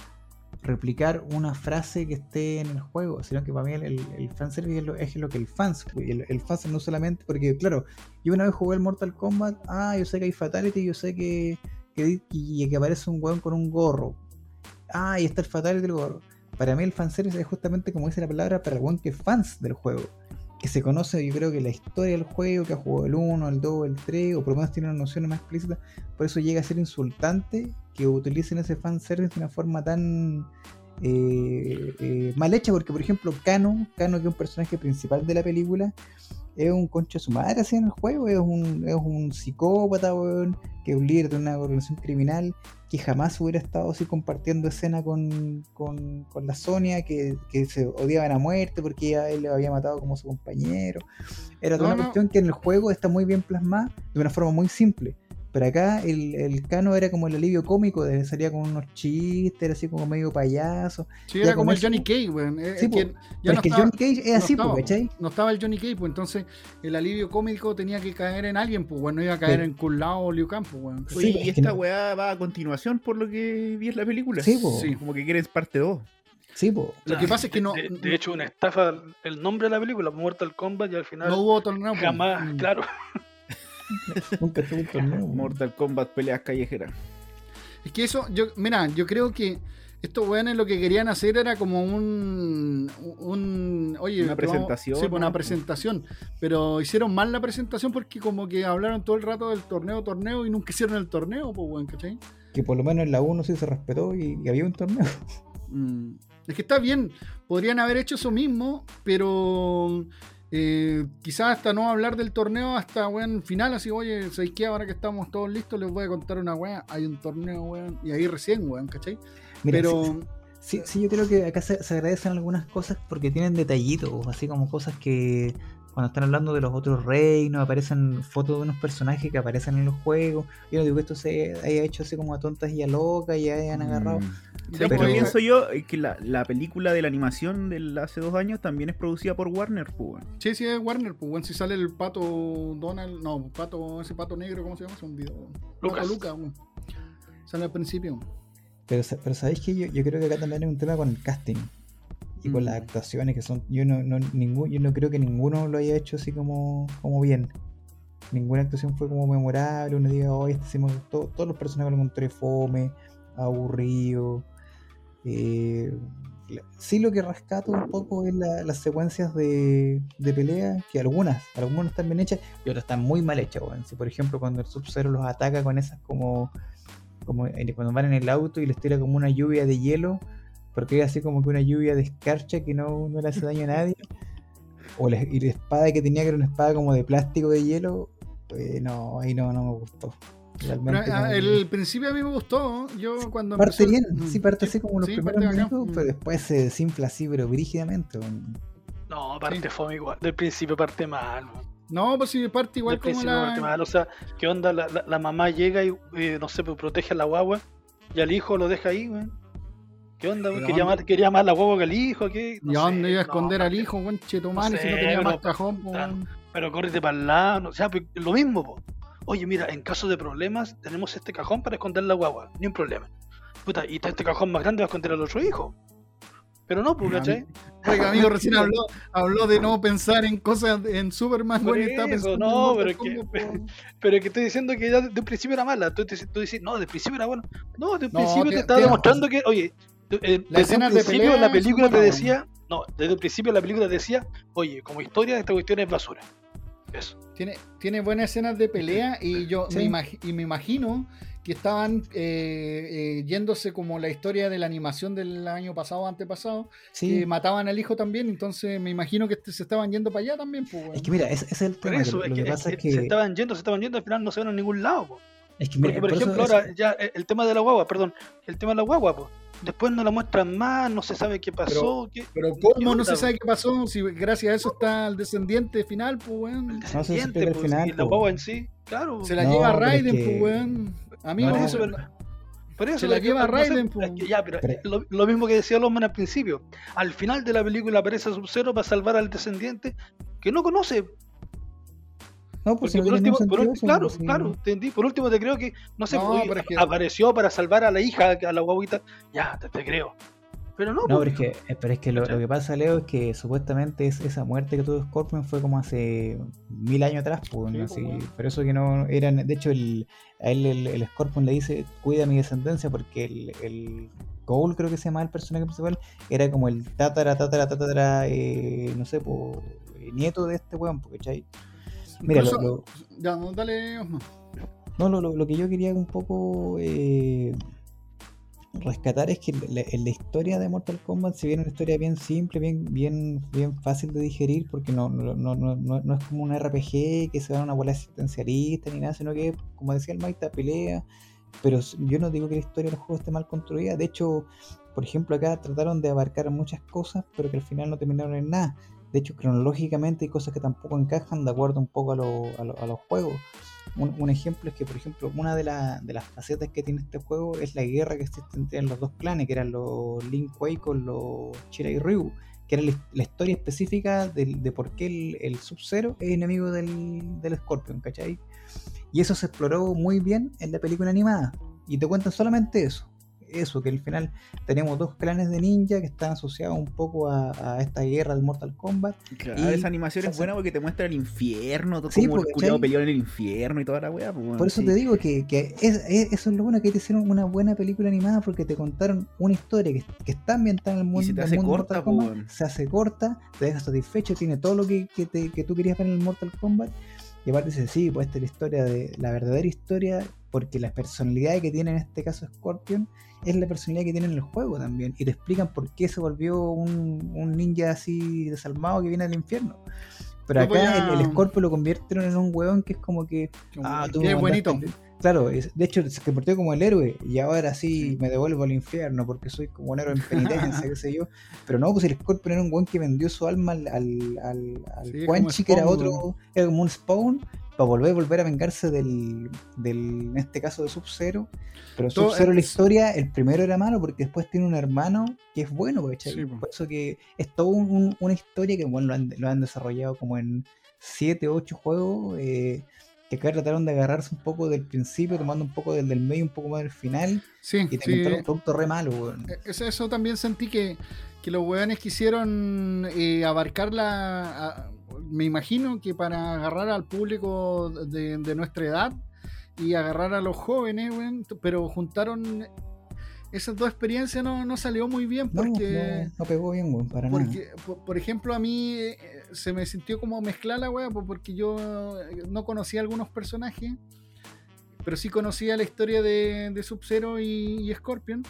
Replicar una frase que esté en el juego, sino que para mí el, el, el fanservice es lo, es lo que el fans, el, el no solamente, porque claro, yo una vez jugué el Mortal Kombat, ah, yo sé que hay Fatality, yo sé que, que, y que aparece un weón con un gorro, ah, y está el Fatality del gorro. Para mí el fanservice es justamente como dice la palabra para el weón que es fans del juego. Que se conoce, yo creo que la historia del juego, que ha jugado el 1, el 2, el 3, o por lo menos tiene una noción más explícita. Por eso llega a ser insultante que utilicen ese fanservice de una forma tan eh, eh, mal hecha. Porque, por ejemplo, Kano, Kano, que es un personaje principal de la película, es un concha de su madre así en el juego. Es un, es un psicópata, weón, que es un líder de una organización criminal que jamás hubiera estado así compartiendo escena con, con, con la Sonia, que, que se odiaban a muerte porque ella, él le había matado como su compañero. Era toda No, una no. cuestión que en el juego está muy bien plasmada de una forma muy simple. Pero acá el, el Cano era como el alivio cómico, de, salía con unos chistes, era así como medio payaso. Sí, ya era como el Johnny Cage, weón. Eh, Sí, es que ya Pero no es que estaba, Johnny Cage es no así, estaba, po, ¿cachai? po. no estaba el Johnny Cage, pues entonces el alivio cómico tenía que caer en alguien, pues bueno, no iba a caer en Kun Lao o Liu Kang, pues weón. Sí, Oye, y esta no- weá va a continuación por lo que vi en la película. Sí, po. Sí. Como que quieres parte 2. Sí, po. Lo que pasa es que no, De, de hecho, una estafa el nombre de la película, Mortal Kombat, y al final no hubo torneo. pues. jamás, Mm. claro. <laughs> <laughs> Nunca tuvo un torneo. Mortal Kombat peleas callejeras. Es que eso, yo, mira, yo creo que estos weones lo que querían hacer era como un, un oye, Una presentación, sí, pues, una presentación, pero hicieron mal la presentación porque como que hablaron todo el rato del torneo, torneo y nunca hicieron el torneo, pues weón, ¿cachai? Que por lo menos en la 1 sí se respetó y, y había un torneo. Mm. Es que está bien, podrían haber hecho eso mismo, pero eh, quizás hasta no hablar del torneo hasta weón final, así, oye, ¿sabéis qué? Ahora que estamos todos listos, les voy a contar una weá, hay un torneo, weón, y ahí recién, weón, ¿cachai? Mira, pero sí, Sí, sí, yo creo que acá se, se agradecen algunas cosas porque tienen detallitos, así como cosas que cuando están hablando de los otros reinos, aparecen fotos de unos personajes que aparecen en los juegos. Yo no digo que esto se haya hecho así como a tontas y a locas y hayan agarrado. Mm. Sí, ¿Sabes pero- qué pienso yo? Es que la, la película de la animación de hace dos años también es producida por Warner, pues. Sí, sí, es Warner, pues, si sale el pato Donald, no, pato, ese pato negro, ¿cómo se llama? Es un video. weón. Lucas. Pato Lucas, weón. Sale al principio. Pero, pero sabéis que yo, yo creo que acá también hay un tema con el casting y con Mm. las actuaciones que son. Yo no, no, ningún, yo no creo que ninguno lo haya hecho así como, como bien. Ninguna actuación fue como memorable. Uno diga, hoy este me gustó. Todos los personajes lo encontré fome, aburrido. Eh, sí lo que rescato un poco es la- las secuencias de, de pelea, que algunas, algunas están bien hechas y otras están muy mal hechas. Si por ejemplo cuando el Sub-Zero los ataca con esas como, como en- cuando van en el auto y les tira como una lluvia de hielo, porque es así como que una lluvia de escarcha que no, no le hace daño a nadie. O la, y la espada que tenía que era una espada como de plástico de hielo, pues no, ahí no, no me gustó. Realmente ah, no- el principio a mí me gustó. Yo cuando Parte empezó- bien, Mm, sí parte así como los sí, primeros minutos, pero después se desinfla así, pero brígidamente. No, parte Sí. fome igual. Del principio parte mal. No, pues si parte igual Del como principio parte la. mal. O sea, ¿qué onda? La, la- la mamá llega y, eh, no sé, pues protege a la guagua. y al hijo lo deja ahí, weón. ¿Qué onda, weón? ¿Quería más, quería más la guagua que al hijo? ¿qué? ¿Y No a dónde iba a no, esconder al hijo, weón? No si no tenía pero- más cajón, weón. Pero córrete para el lado, o sea, lo mismo, po. Oye, mira, en caso de problemas, tenemos este cajón para esconder la guagua, ni un problema. Puta, y este cajón más grande va a esconder al otro hijo. Pero no, pues, ¿cachai? Oiga, amigo, recién <laughs> habló, habló de no pensar en cosas en Superman, Por weón, y está pensando no, pero que-. <laughs> Pero es que estoy diciendo que ya de, un principio era mala. Tú, dices, no, de principio era bueno. No, de un principio te- estaba demostrando que, oye, eh, desde de principio pelea la película te decía, no, desde un principio la película te decía, oye, como historia esta cuestión es basura. Eso. Tiene, tiene buenas escenas de pelea y yo Sí. me, imag- y me imagino que estaban eh, eh, yéndose como la historia de la animación del año pasado, antepasado, Sí. que mataban al hijo también, entonces me imagino que este- se estaban yendo para allá también. Pues. Es que mira, ese, es el Por tema. eso, que es lo que, que es pasa que es que. se estaban yendo, se estaban yendo, al final no se van a ningún lado. po. Es que mira, Porque, por ejemplo, eso- ahora ya eh, el tema de la guagua, perdón, el tema de la guagua, pues. Después no la muestran más, no se sabe qué pasó. qué- Pero ¿cómo ¿Qué no se sabe qué pasó? Si gracias a eso está el descendiente final, pues el weón. se descendiente, pues, final, y la po. guagua en sí, claro. Se la No, lleva es Raiden, que- pues weón. Amigo, No, Por eso, pero- pero- por eso Se la lleva no sé, Raiden, es po. que ya, pero, Pero- lo, lo mismo que decía Lomán al principio. Al final de la película aparece Sub-Zero para salvar al descendiente que no conoce. No, pues no por tiene último, por claro, pues, sí. claro, entendí. Por último te creo que, no sé, No, oye, pero es que- apareció para salvar a la hija, a la guaguita. Ya, te, te creo. Pero no, No, pues, pero es que, eh, pero es que lo, lo que pasa, Leo, es que supuestamente es, esa muerte que tuvo Scorpion fue como hace mil años atrás, pues, Sí, ¿no? pues, Así, bueno. por eso que no eran, de hecho, el, a él el, el Scorpion le dice, cuida mi descendencia, porque el, el Cole, creo que se llama el personaje principal, era como el tatara, tatara, tatara, eh, no sé, pues, nieto de este weón, porque, ¿cachai? Mira, lo- Incluso- lo, Ya, no, dale, no, lo, que yo quería un poco eh, rescatar es que la, la historia de Mortal Kombat, si bien es una historia bien simple, bien, bien, bien fácil de digerir, porque no, no, no, no, no- no es como un RPG que se va a una bola existencialista ni nada, sino que, como decía el Maita, pelea. Pero yo no digo que la historia del juego esté mal construida. De hecho, por ejemplo, acá trataron de abarcar muchas cosas, pero que al final no terminaron en nada. De hecho, cronológicamente hay cosas que tampoco encajan de acuerdo un poco a, lo- a lo- a los juegos. Un, ejemplo es que, por ejemplo, una de, la- de las facetas que tiene este juego es la guerra que existe entre los dos clanes, que eran los Lin Kuei con los Shirai Ryu, que era la, historia específica de, por qué el, el Sub-Zero es enemigo del, del Scorpion, ¿cachai? Y eso se exploró muy bien en la película animada. Y te cuentan solamente eso. Eso, que al final tenemos dos clanes de ninja que están asociados un poco a, a esta guerra del Mortal Kombat. Claro, Y- esa animación es buena porque te muestra el infierno, todo Sí, como porque, peleó en el infierno y toda la weá. pues, weón, Por eso sí. te digo que, que es- es- eso es lo bueno que te hicieron una buena película animada porque te contaron una historia que, que está ambientada en el mundo, se te hace mundo corta, Mortal po, Kombat, se hace corta, te deja satisfecho, tiene todo lo que, que, te- que tú querías ver en el Mortal Kombat. Y aparte dice, sí, pues esta es la historia de la verdadera historia, porque la personalidad que tiene en este caso Scorpion es la personalidad que tiene en el juego también. Y te explican por qué se volvió un, un ninja así desalmado que viene del infierno. Pero acá a- el, el Scorpion lo convirtieron en un weón que es como que Ah, tú Qué bonito. Claro, es- de hecho se comportó como el héroe y ahora sí me devuelvo al infierno porque soy como un héroe en penitencia, <laughs> qué sé yo. Pero no, pues el Scorpion era un weón que vendió su alma al, al, al, al Sí, Quan como Chi, que era otro, era como un spawn, para volver, volver a vengarse del, del en este caso de Sub-Zero. Pero Sub-Zero, la historia, el primero era malo porque después tiene un hermano que es bueno. Sí, po. Por eso que es toda un- una historia que bueno, lo, han, lo han desarrollado como en 7, 8 juegos. eh, que acá trataron de agarrarse un poco del principio, tomando un poco del, del medio, un poco más del final, Sí, y te sí. un producto re malo, weón. Eh, Eso, eso también sentí que, que los weones quisieron eh, abarcar la. a- me imagino que para agarrar al público de, de nuestra edad y agarrar a los jóvenes, pero juntaron. Esas dos experiencias no, no salió muy bien porque. no, no pegó bien, weón, para nada. Porque, por, por ejemplo, a mí eh, se me sintió como mezclar la wea, po, porque yo eh, no conocía algunos personajes, pero sí conocía la historia de, de Sub-Zero y, y Scorpion,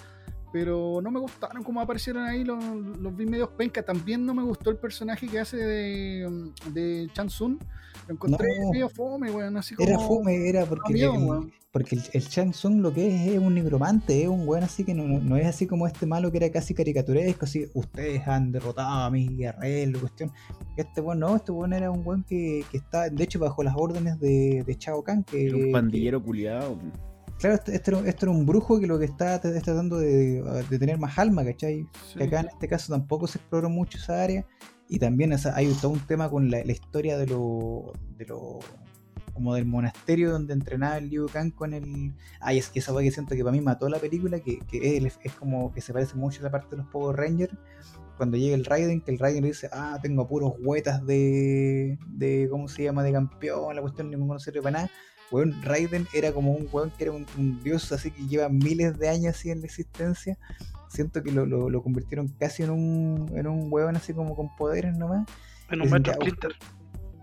pero no me gustaron como aparecieron ahí, los, los vi medios penca. También no me gustó el personaje que hace de, de Chan Sun, lo encontré No. medio fome, weón, así como. Era fome, era porque, miedo, el, porque el, el Shang Tsung lo que es es un nigromante, es un weón así que no, no, no es así como este malo que era casi caricaturesco, así, ustedes han derrotado a mis guerreros, cuestión. Este weón no, este weón era un weón que, que está, de hecho, bajo las órdenes de, de Chao Kahn, que, Era un pandillero culiado. Que- Claro, este, este era, este era un brujo que lo que está, está tratando de, de tener más alma, ¿cachai? Sí. Que acá en este caso tampoco se exploró mucho esa área. Y también o sea, hay todo un tema con la, la historia de lo, de lo. como del monasterio donde entrenaba el Liu Kang con el. Ay, es esa weá que siento que para mí mató la película, que, que es, es como que se parece mucho a la parte de los Power Rangers. Cuando llega el Raiden, que el Raiden dice, ah, tengo puros huetas de. de ¿cómo se llama? de campeón, la cuestión ninguno sirve para nada. Weón, Raiden era como un weón que era un, un dios así que lleva miles de años así en la existencia. Siento que lo, lo, lo convirtieron casi en un, en un weón así como con poderes nomás. En un que- Splinter.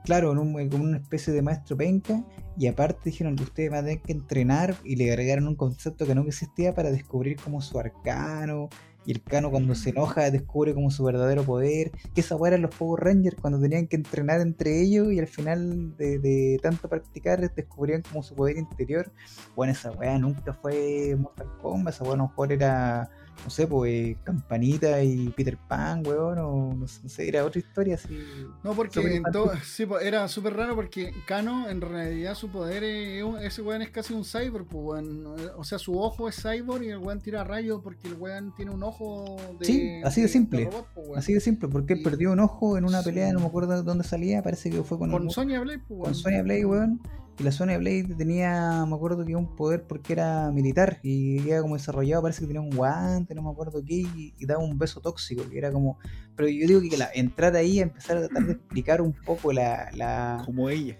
Claro, en un- como una especie de maestro penca. Y aparte dijeron que ustedes van a tener que entrenar y le agregaron un concepto que no existía para descubrir como su arcano. Y el cano cuando se enoja descubre como su verdadero poder. Que esa eran los Power Rangers cuando tenían que entrenar entre ellos y al final de, de tanto practicar descubrían como su poder interior. Bueno, esa weá nunca fue Mortal Kombat, esa weá a lo mejor era, no sé, pues eh, Campanita y Peter Pan, weón, o no sé, no sé, era otra historia así. No, porque sí, po, era súper raro porque Kano en realidad su poder es, un- ese weón es casi un cyborg, pues, weón. O sea, su ojo es cyborg y el weón tira rayos porque el weón tiene un ojo de. Sí, así de simple. robot, weón. Así de simple, porque él perdió un ojo en una Sí. pelea, no me acuerdo dónde salía, parece que fue con, Con un- Sonya Blade, pues, con weón. Sonya Blade, weón. La Sonya Blade tenía, me acuerdo que un poder porque era militar y era como desarrollado, parece que tenía un guante, no me acuerdo qué, y, daba un beso tóxico, que era como... Pero yo digo que la, entrar ahí a empezar a tratar de explicar un poco la, Como ella.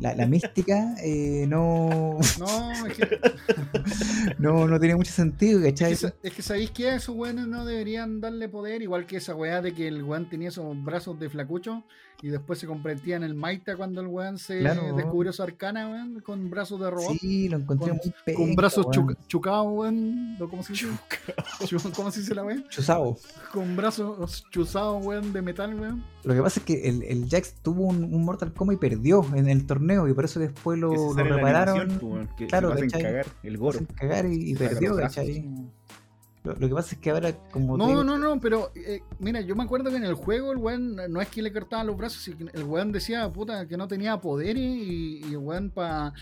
La, la mística, eh, no, No, es que, <laughs> no, no tenía mucho sentido, es que, es que sabéis que a esos weones no deberían darle poder, igual que esa weá de que el weón tenía esos brazos de flacucho y después se convertía en el Maita cuando el weón se Claro. descubrió su arcana, weón, con brazos de robot. Sí, lo encontré Con- muy Con penca, brazos weón. chucados, weón. ¿Cómo se dice? <laughs> ¿Cómo se dice la weón? Chuzao. Con brazos chuzados, weón, de metal, weón. Lo que pasa es que el, el Jax tuvo un, un Mortal Kombat y perdió en el torneo y por eso después lo, lo repararon. pues, claro, se hacen ¿cachai? cagar. El goro. hacen cagar y, perdió. ¿cachai? Lo, lo que pasa es que ahora, como No, digo, no, no, pero eh, mira, yo me acuerdo que en el juego el weón no es que le cortaban los brazos, sino que el weón decía, puta, que no tenía poderes y, y el weón para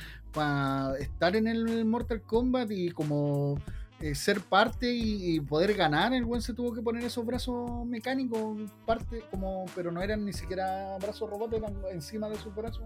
estar en el Mortal Kombat y como eh, ser parte y, y poder ganar, el weón se tuvo que poner esos brazos mecánicos, parte como, pero no eran ni siquiera brazos robot, eran encima de sus brazos.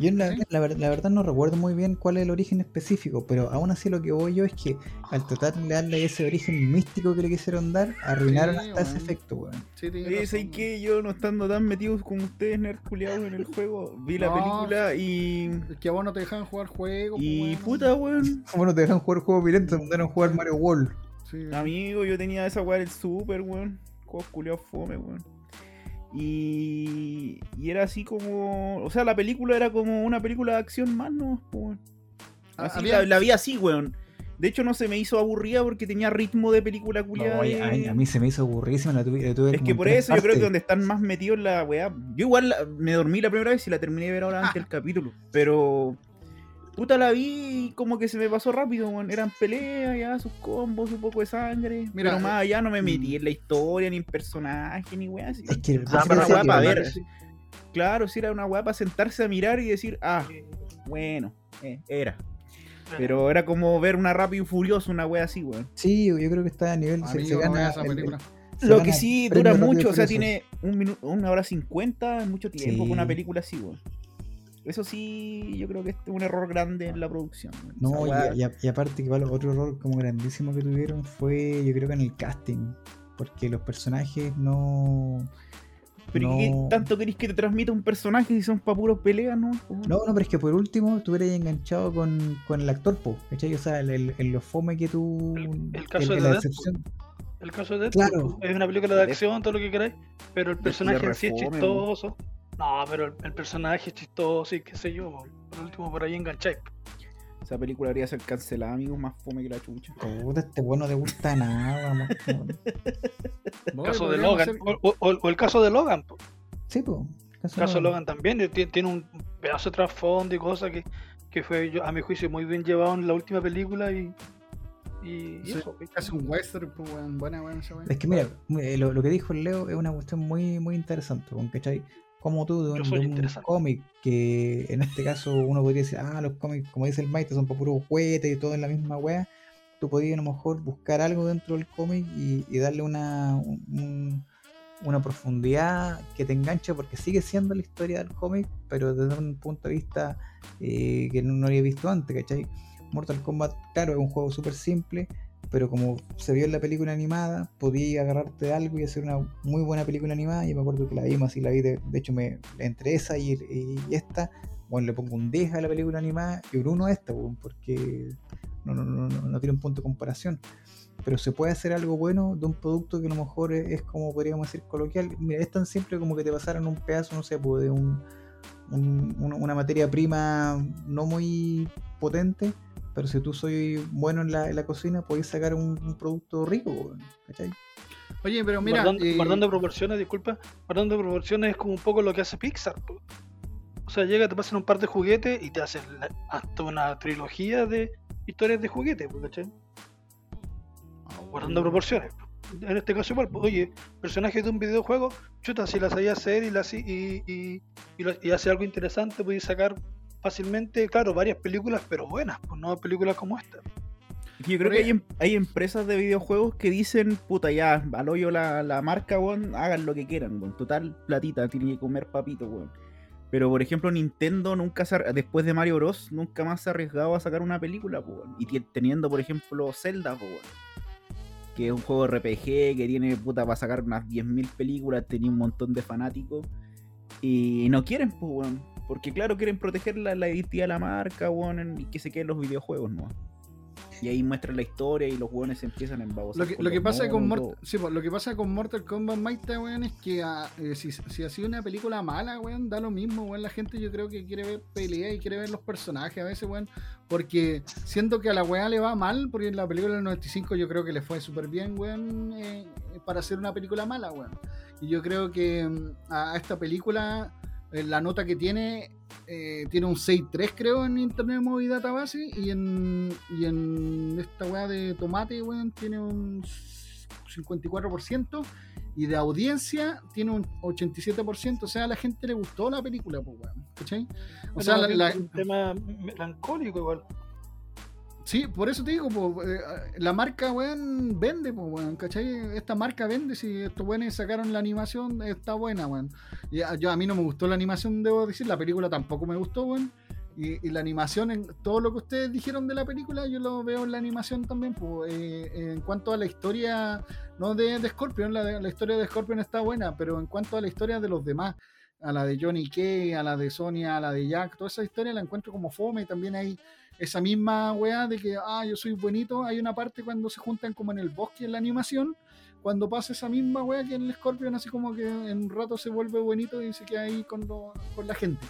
Yo la, ¿sí? la ver- la verdad no recuerdo muy bien cuál es el origen específico, pero aún así lo que voy yo es que al tratar de darle ese origen místico que le quisieron dar, arruinaron Sí, hasta ese efecto, weón. Sí, ¿sabes weón. qué? Yo no estando tan metido como ustedes, nerd culiados en el juego, vi la película y. Es que a vos no te dejaban jugar juego. pues, Y weón. puta, weón. <laughs> Como no te dejan jugar juegos violentos, te mandaron a jugar Mario World. Sí. Amigo, yo tenía esa weá del super, weón. Juegos culiados fome, weón. Y, y era así como. O sea, la película era como una película de acción más, ¿no? Weón. Ah, Así la, la vi así, weón. De hecho, no se me hizo aburrida porque tenía ritmo de película culiada. No, a, mí- a mí se me hizo aburrísima, la tuve, la tuve Es que por eso yo creo que donde están más metidos la weá. Yo igual la- me dormí la primera vez y la terminé de ver ahora antes del capítulo. Pero. Puta la vi y como que se me pasó rápido, weón. Eran peleas, ya, sus combos, un poco de sangre. Mira, pero más allá no me mm. metí en la historia, ni en personaje, ni weá. así. Es que el Ah, una weá para que- ver. Claro, si era una weá para sentarse a mirar y decir, ah, bueno, eh, era. Pero era como ver una rápido y furioso, una weá así, weón. Sí, yo creo que está a nivel. se- se gana esa el- el- película. se Lo que sí dura mucho, o sea, Furioso. tiene un minuto, una hora cincuenta, es mucho tiempo Sí. con una película así, weón. Eso sí, yo creo que es un error grande en la producción. No, y, y a- y aparte que igual otro error como grandísimo que tuvieron fue yo creo que en el casting. Porque los personajes no. Pero no, ¿qué tanto queréis que te transmita un personaje si son pa' puros peleas, no? No, no, pero es que por último tú eres enganchado con, con el actor, po, ¿cachai? O sea, el, el, el- lo fome que tú. El- el caso de la decepción. El caso de Deadpool Claro. es una película de acción, todo lo que queráis, pero el personaje en sí es chistoso. No, pero el, el personaje es chistoso y qué sé yo. Por último, por ahí engancháis. Esa película debería ser cancelada, amigos, más fome que la chucha. Puta, este bueno no te gusta nada, mo- <laughs> El caso de Logan. hacer- O, o- o el caso de Logan. po. Sí, po. El caso de Logan también tie- tiene un pedazo de trasfondo y cosas que, que fue, yo- a mi juicio, muy bien llevado en la última película y. Y, Sí, eso. es casi un western, pues. Buena, buena esa weá. Es que mira, eh, lo, lo que dijo el Leo es una cuestión muy, muy interesante, ¿cachai? Como tú, de un, de un cómic, que en este caso uno podría decir, ah, los cómics, como dice el Maite, son para puro juguete y todo en la misma wea. Tú podías a lo mejor buscar algo dentro del cómic y, y darle una, un- un- una profundidad que te enganche, porque sigue siendo la historia del cómic, pero desde un punto de vista eh, que no, no había visto antes, ¿cachai? Mortal Kombat, claro, es un juego súper simple, pero como se vio en la película animada, podía agarrarte de algo y hacer una muy buena película animada. Y me acuerdo que la vimos y la vi, de, de hecho, me, entre esa y, esta, bueno, le pongo un 10 a la película animada y un 1 a esta, porque no, no, no, no, tiene un punto de comparación. Pero se puede hacer algo bueno de un producto que a lo mejor es, como podríamos decir coloquial. Mira, es tan simple como que te pasaran un pedazo, no sé, pues, de un, un- una, una materia prima no muy potente, pero si tú soy bueno en la, en la cocina, podés sacar un, un producto rico, ¿cachai? Oye, pero mira. guardando, eh, guardando proporciones, disculpa, guardando proporciones es como un poco lo que hace Pixar. po. O sea, llega, te pasan un par de juguetes y te hacen la- hasta una trilogía de historias de juguetes, ¿cachai? Guardando proporciones. po. En este caso igual, po, oye, personajes de un videojuego, chuta, si las sabía hacer y, las, y, y, y, lo- y hace algo interesante, podéis sacar fácilmente, claro, varias películas, pero buenas, pues no películas como esta. Yo creo que hay, em- hay empresas de videojuegos que dicen, puta, ya, al hoyo la, la marca, weón, hagan lo que quieran, weón. Total, platita, tienen que comer papito, weón. Pero, por ejemplo, Nintendo nunca se, después de Mario Bros, nunca más se ha arriesgado a sacar una película, po, weón. Y teniendo, por ejemplo, Zelda, po, weón. Que es un juego RPG que tiene, puta, para sacar unas 10.000 películas, tenía un montón de fanáticos. Y no quieren, pues, weón. Porque, claro, quieren proteger la, la identidad de la marca, weón, y que se queden los videojuegos, ¿no? Y ahí muestran la historia y los hueones se empiezan a embabosar. Lo que, lo que pasa con Mortal, sí, pues, lo que pasa con Mortal Kombat Maita, weón, es que ah, eh, si, si ha sido una película mala, weón, da lo mismo, weón. La gente yo creo que quiere ver pelea y quiere ver los personajes a veces, weón. Porque siento que a la weá le va mal, porque en la película del 95 yo creo que le fue súper bien, weón, eh, para hacer una película mala, weón. Y yo creo que mm, a, a esta película, la nota que tiene, eh, tiene un 6.3 creo en Internet Movie Database y en, y en esta weá de tomate, weón, tiene un 54% y de audiencia tiene un 87%, o sea, a la gente le gustó la película, pues, weón, ¿cachai? O Bueno, sea, la- un tema melancólico igual. Sí, por eso te digo, po, eh, la marca, weón, vende, pues, weón, ¿cachai? Esta marca vende, si estos weones sacaron la animación, está buena, weón. Y a, yo, a mí no me gustó la animación, debo decir, la película tampoco me gustó, weón. Y, y la animación, en todo lo que ustedes dijeron de la película, yo lo veo en la animación también, pues, eh, en cuanto a la historia, no de, de Scorpion, la, la historia de Scorpion está buena, pero en cuanto a la historia de los demás, a la de Johnny Kay, a la de Sonia, a la de Jack, toda esa historia la encuentro como fome y también hay esa misma weá de que, ah, yo soy bonito, hay una parte cuando se juntan como en el bosque en la animación, cuando pasa esa misma weá que en el Scorpion, así como que en un rato se vuelve bonito y se queda ahí con, con la gente.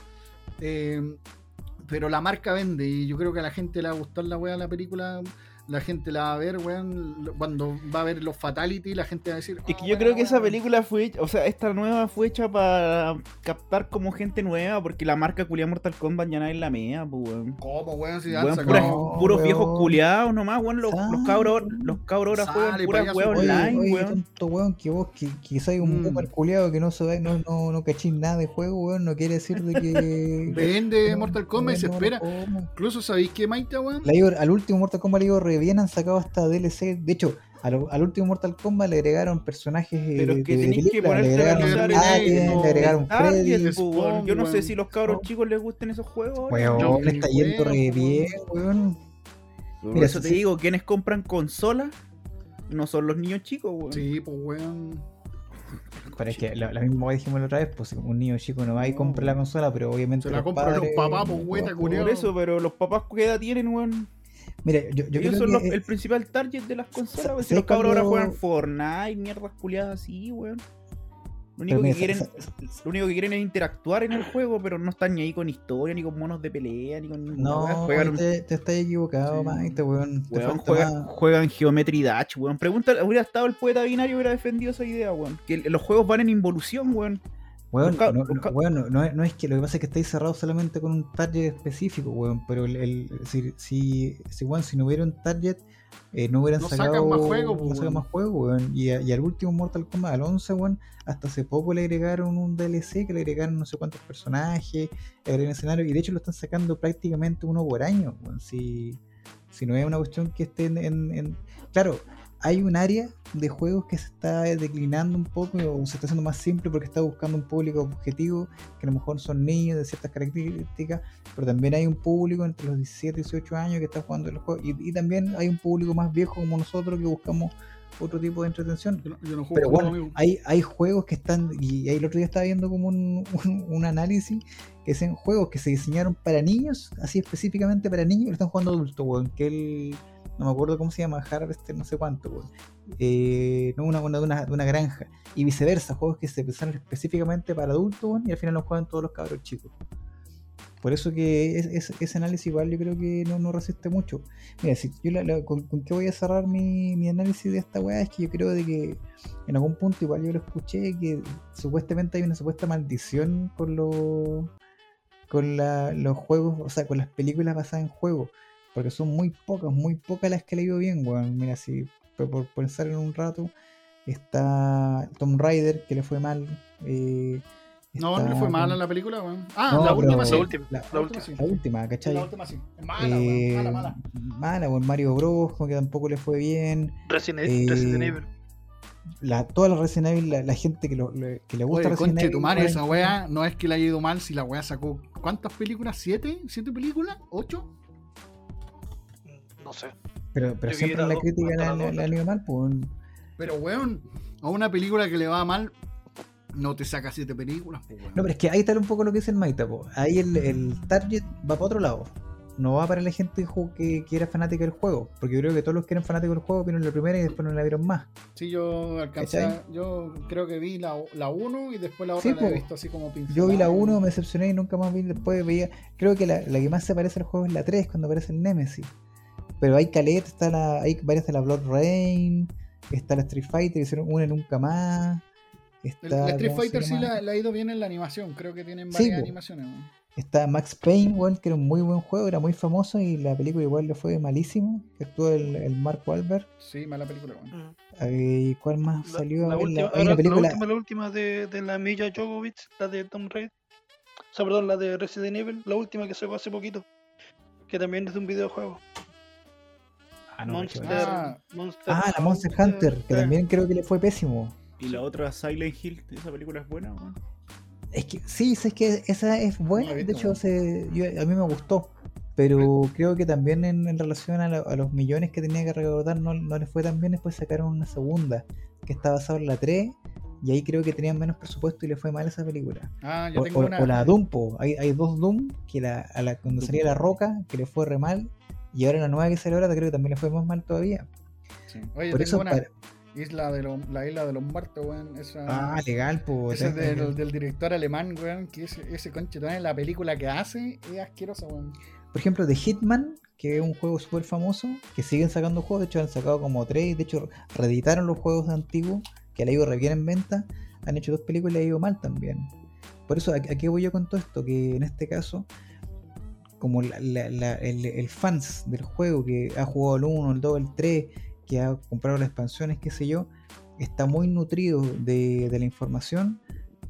Eh, pero la marca vende y yo creo que a la gente le va a gustar la weá de la película. La gente la va a ver, weón. Cuando va a ver los Fatality, la gente va a decir. Es "Ah, que yo buena creo que weá". esa película fue, hecha- o sea, esta nueva fue hecha para captar como gente nueva, porque la marca culia Mortal Kombat ya nadie la mea, pues, weón. ¿Cómo, weón? Si han Weón, sacado- puras- No, puros weón. viejos culiados nomás, weón. Los, los cabros, los cabros ahora juegan puras oye, online, oye, weón. tonto weón, que vos, que, que sois un Mm. boomer culiado que no, sabe- no, no, no cachís nada de juego, weón, no quiere decir de que. <laughs> Vende Mortal Kombat y se espera. Incluso, ¿sabéis qué, Maita, weón? La al último Mortal Kombat le digo, bien han sacado hasta DLC. De hecho, al, al último Mortal Kombat le agregaron personajes eh, Pero es que de tenéis que le ponerte a agregaron analizar en Alien, eso, le agregaron Freddy. weón. Yo no sé weón. si los cabros No. chicos les gusten esos juegos. Weón, Yo le está yendo re weón. bien, weón. Por Mira, eso te sí. digo, quienes compran consolas no son los niños chicos, weón. Sí, pues, weón. Pero es que la, la misma que dijimos la otra vez, pues un niño chico no va y No. compra la consola, pero obviamente. Se la los compran los papás, pues, no, culiao. Por eso, pero los papás qué edad tienen, weón. Mira, yo, yo Ellos creo son que los- eh, el principal target de las consolas, weón. Si ¿sabes los cabros ahora juegan Fortnite, mierdas culiadas así, weón. Lo único, que quieren, lo único que quieren es interactuar en el juego, pero no están ni ahí con historia, ni con monos de pelea, ni con No, un- te, estás equivocado, Sí. Weón. Te weón, juegan, juegan Geometry Dash, weón. Pregunta, hubiera estado el poeta binario hubiera defendido esa idea, weón. Que los juegos van en involución, weón. Busca- no, no- busca- weón, no- no es, que lo que pasa es que estáis cerrados solamente con un target específico, weón. Pero el, el- si, si, si, weón, si no hubiera un target, eh, no hubieran No sacan sacado más juego, no pues, sacan más juego, weón. Y, a- y al último Mortal Kombat, al 11, weón, hasta hace poco le agregaron un DLC que le agregaron no sé cuántos personajes, le agregaron escenario, y de hecho lo están sacando prácticamente uno por año, weón. Si, si no es una cuestión que esté en, en- en- Claro, hay un área de juegos que se está declinando un poco o se está haciendo más simple porque está buscando un público objetivo que a lo mejor son niños de ciertas características, pero también hay un público entre los 17 y 18 años que está jugando los juegos y, y también hay un público más viejo como nosotros que buscamos otro tipo de entretención. Yo no, yo no juego Pero bueno, hay, hay juegos que están, y ahí el otro día estaba viendo como un, un- un análisis, que son juegos que se diseñaron para niños, así específicamente para niños, y lo están jugando adultos, weón, que el, no me acuerdo cómo se llama, Harvester, no sé cuánto. Eh, no, una, una, una, una granja, y viceversa, juegos que se pensaron específicamente para adultos, y al final los juegan todos los cabros chicos. Por eso que es- es- ese análisis igual yo creo que no, resiste mucho. Mira, si yo con, qué voy a cerrar mi, análisis de esta weá es que yo creo de que en algún punto igual yo lo escuché que supuestamente hay una supuesta maldición con los con los juegos, o sea, con las películas basadas en juegos, porque son muy pocas, muy pocas las que le he ido bien, weón. Mira, si por, por pensar en un rato, está Tom Raider, que le fue mal. eh, No, no le fue mal a con- la película, weón. Ah, No, la pero- última sí. La última, la- la última. sí. la última, ¿cachai? La última sí. Mala, Eh, weón. Mala, mala. mala, weón. Mario Bros, como que tampoco le fue bien. Resident, Eh, Resident Evil. La, toda la Resident Evil, la, la gente que, lo, le- que le gusta Oye, Resident Evil, madre, esa weá no es que le haya ido mal si la weá sacó. ¿Cuántas películas? ¿Siete? ¿Siete películas? ¿Ocho? No sé. Pero, pero siempre la dos, crítica dos, le han ido mal, pues. Pero weón, a una película que le va mal, no te saca siete películas, pues weón. No, pero es que ahí está un poco lo que dice el Maita, po. Ahí el, el target va para otro lado. No va para la gente que, que era fanática del juego. Porque yo creo que todos los que eran fanáticos del juego vieron la primera y después no la vieron más. Sí, yo alcancé. A- Yo creo que vi la, la 1 y después la otra Sí, la he visto así como pincelada. Yo vi la 1, me decepcioné y nunca más vi. Después veía. Creo que la, la que más se parece al juego es la 3, cuando aparece el Nemesis. Pero hay caleta, está la, hay varias de la Blood Rain, está la Street Fighter, hicieron una y nunca más. Está, la Street ¿cómo se Fighter sí la, la ha ido bien en la animación. Creo que tienen varias animaciones. Está Max Payne, weón, que era un muy buen juego, era muy famoso y la película igual le fue malísimo. Que actuó el, el Mark Wahlberg. Sí, mala película. Mm. ¿Y cuál más La, salió? la última, la- hay una la película. última, la última de, de la Milla Jovovich, la de Tom Raid. O sea, perdón, la de Resident Evil, la última que sacó hace poquito. Que también es de un videojuego. Ah, no, Monster. Ah. Monster Ah, la Monster Hunter, que también creo que le fue pésimo. Y la otra, Silent Hill, esa película es buena, weón. Es que sí, es que esa es buena, de hecho weón. se- yo- a mí me gustó, pero creo que también en, en relación a, la- a los millones que tenía que recaudar no, no le fue tan bien, después sacaron una segunda que está basada en la 3 y ahí creo que tenían menos presupuesto y le fue mal esa película. Ah, yo O, tengo o- una. o la Doom, po. Hay, hay dos Doom, que la, a la, cuando Doom. salía la roca, que le fue re mal, y ahora la nueva que sale ahora creo que también le fue más mal todavía. Sí. Oye, Por tengo eso, una. para- Isla de la isla de los muertos, weón. Esa, ah, legal, pues. ese es del, del director alemán, weón. Que ese, ese conche también la película que hace es asquerosa, weón. Por ejemplo, The Hitman, que es un juego súper famoso, que siguen sacando juegos, de hecho han sacado como tres, de hecho reeditaron los juegos antiguos, que le ha ido re bien en venta, han hecho dos películas y le ha ido mal también. Por eso, ¿a, a qué voy yo con todo esto? Que en este caso, como el, fans del juego que ha jugado el 1, el 2, el 3, que ha comprado las expansiones, qué sé yo, está muy nutrido de, de la información,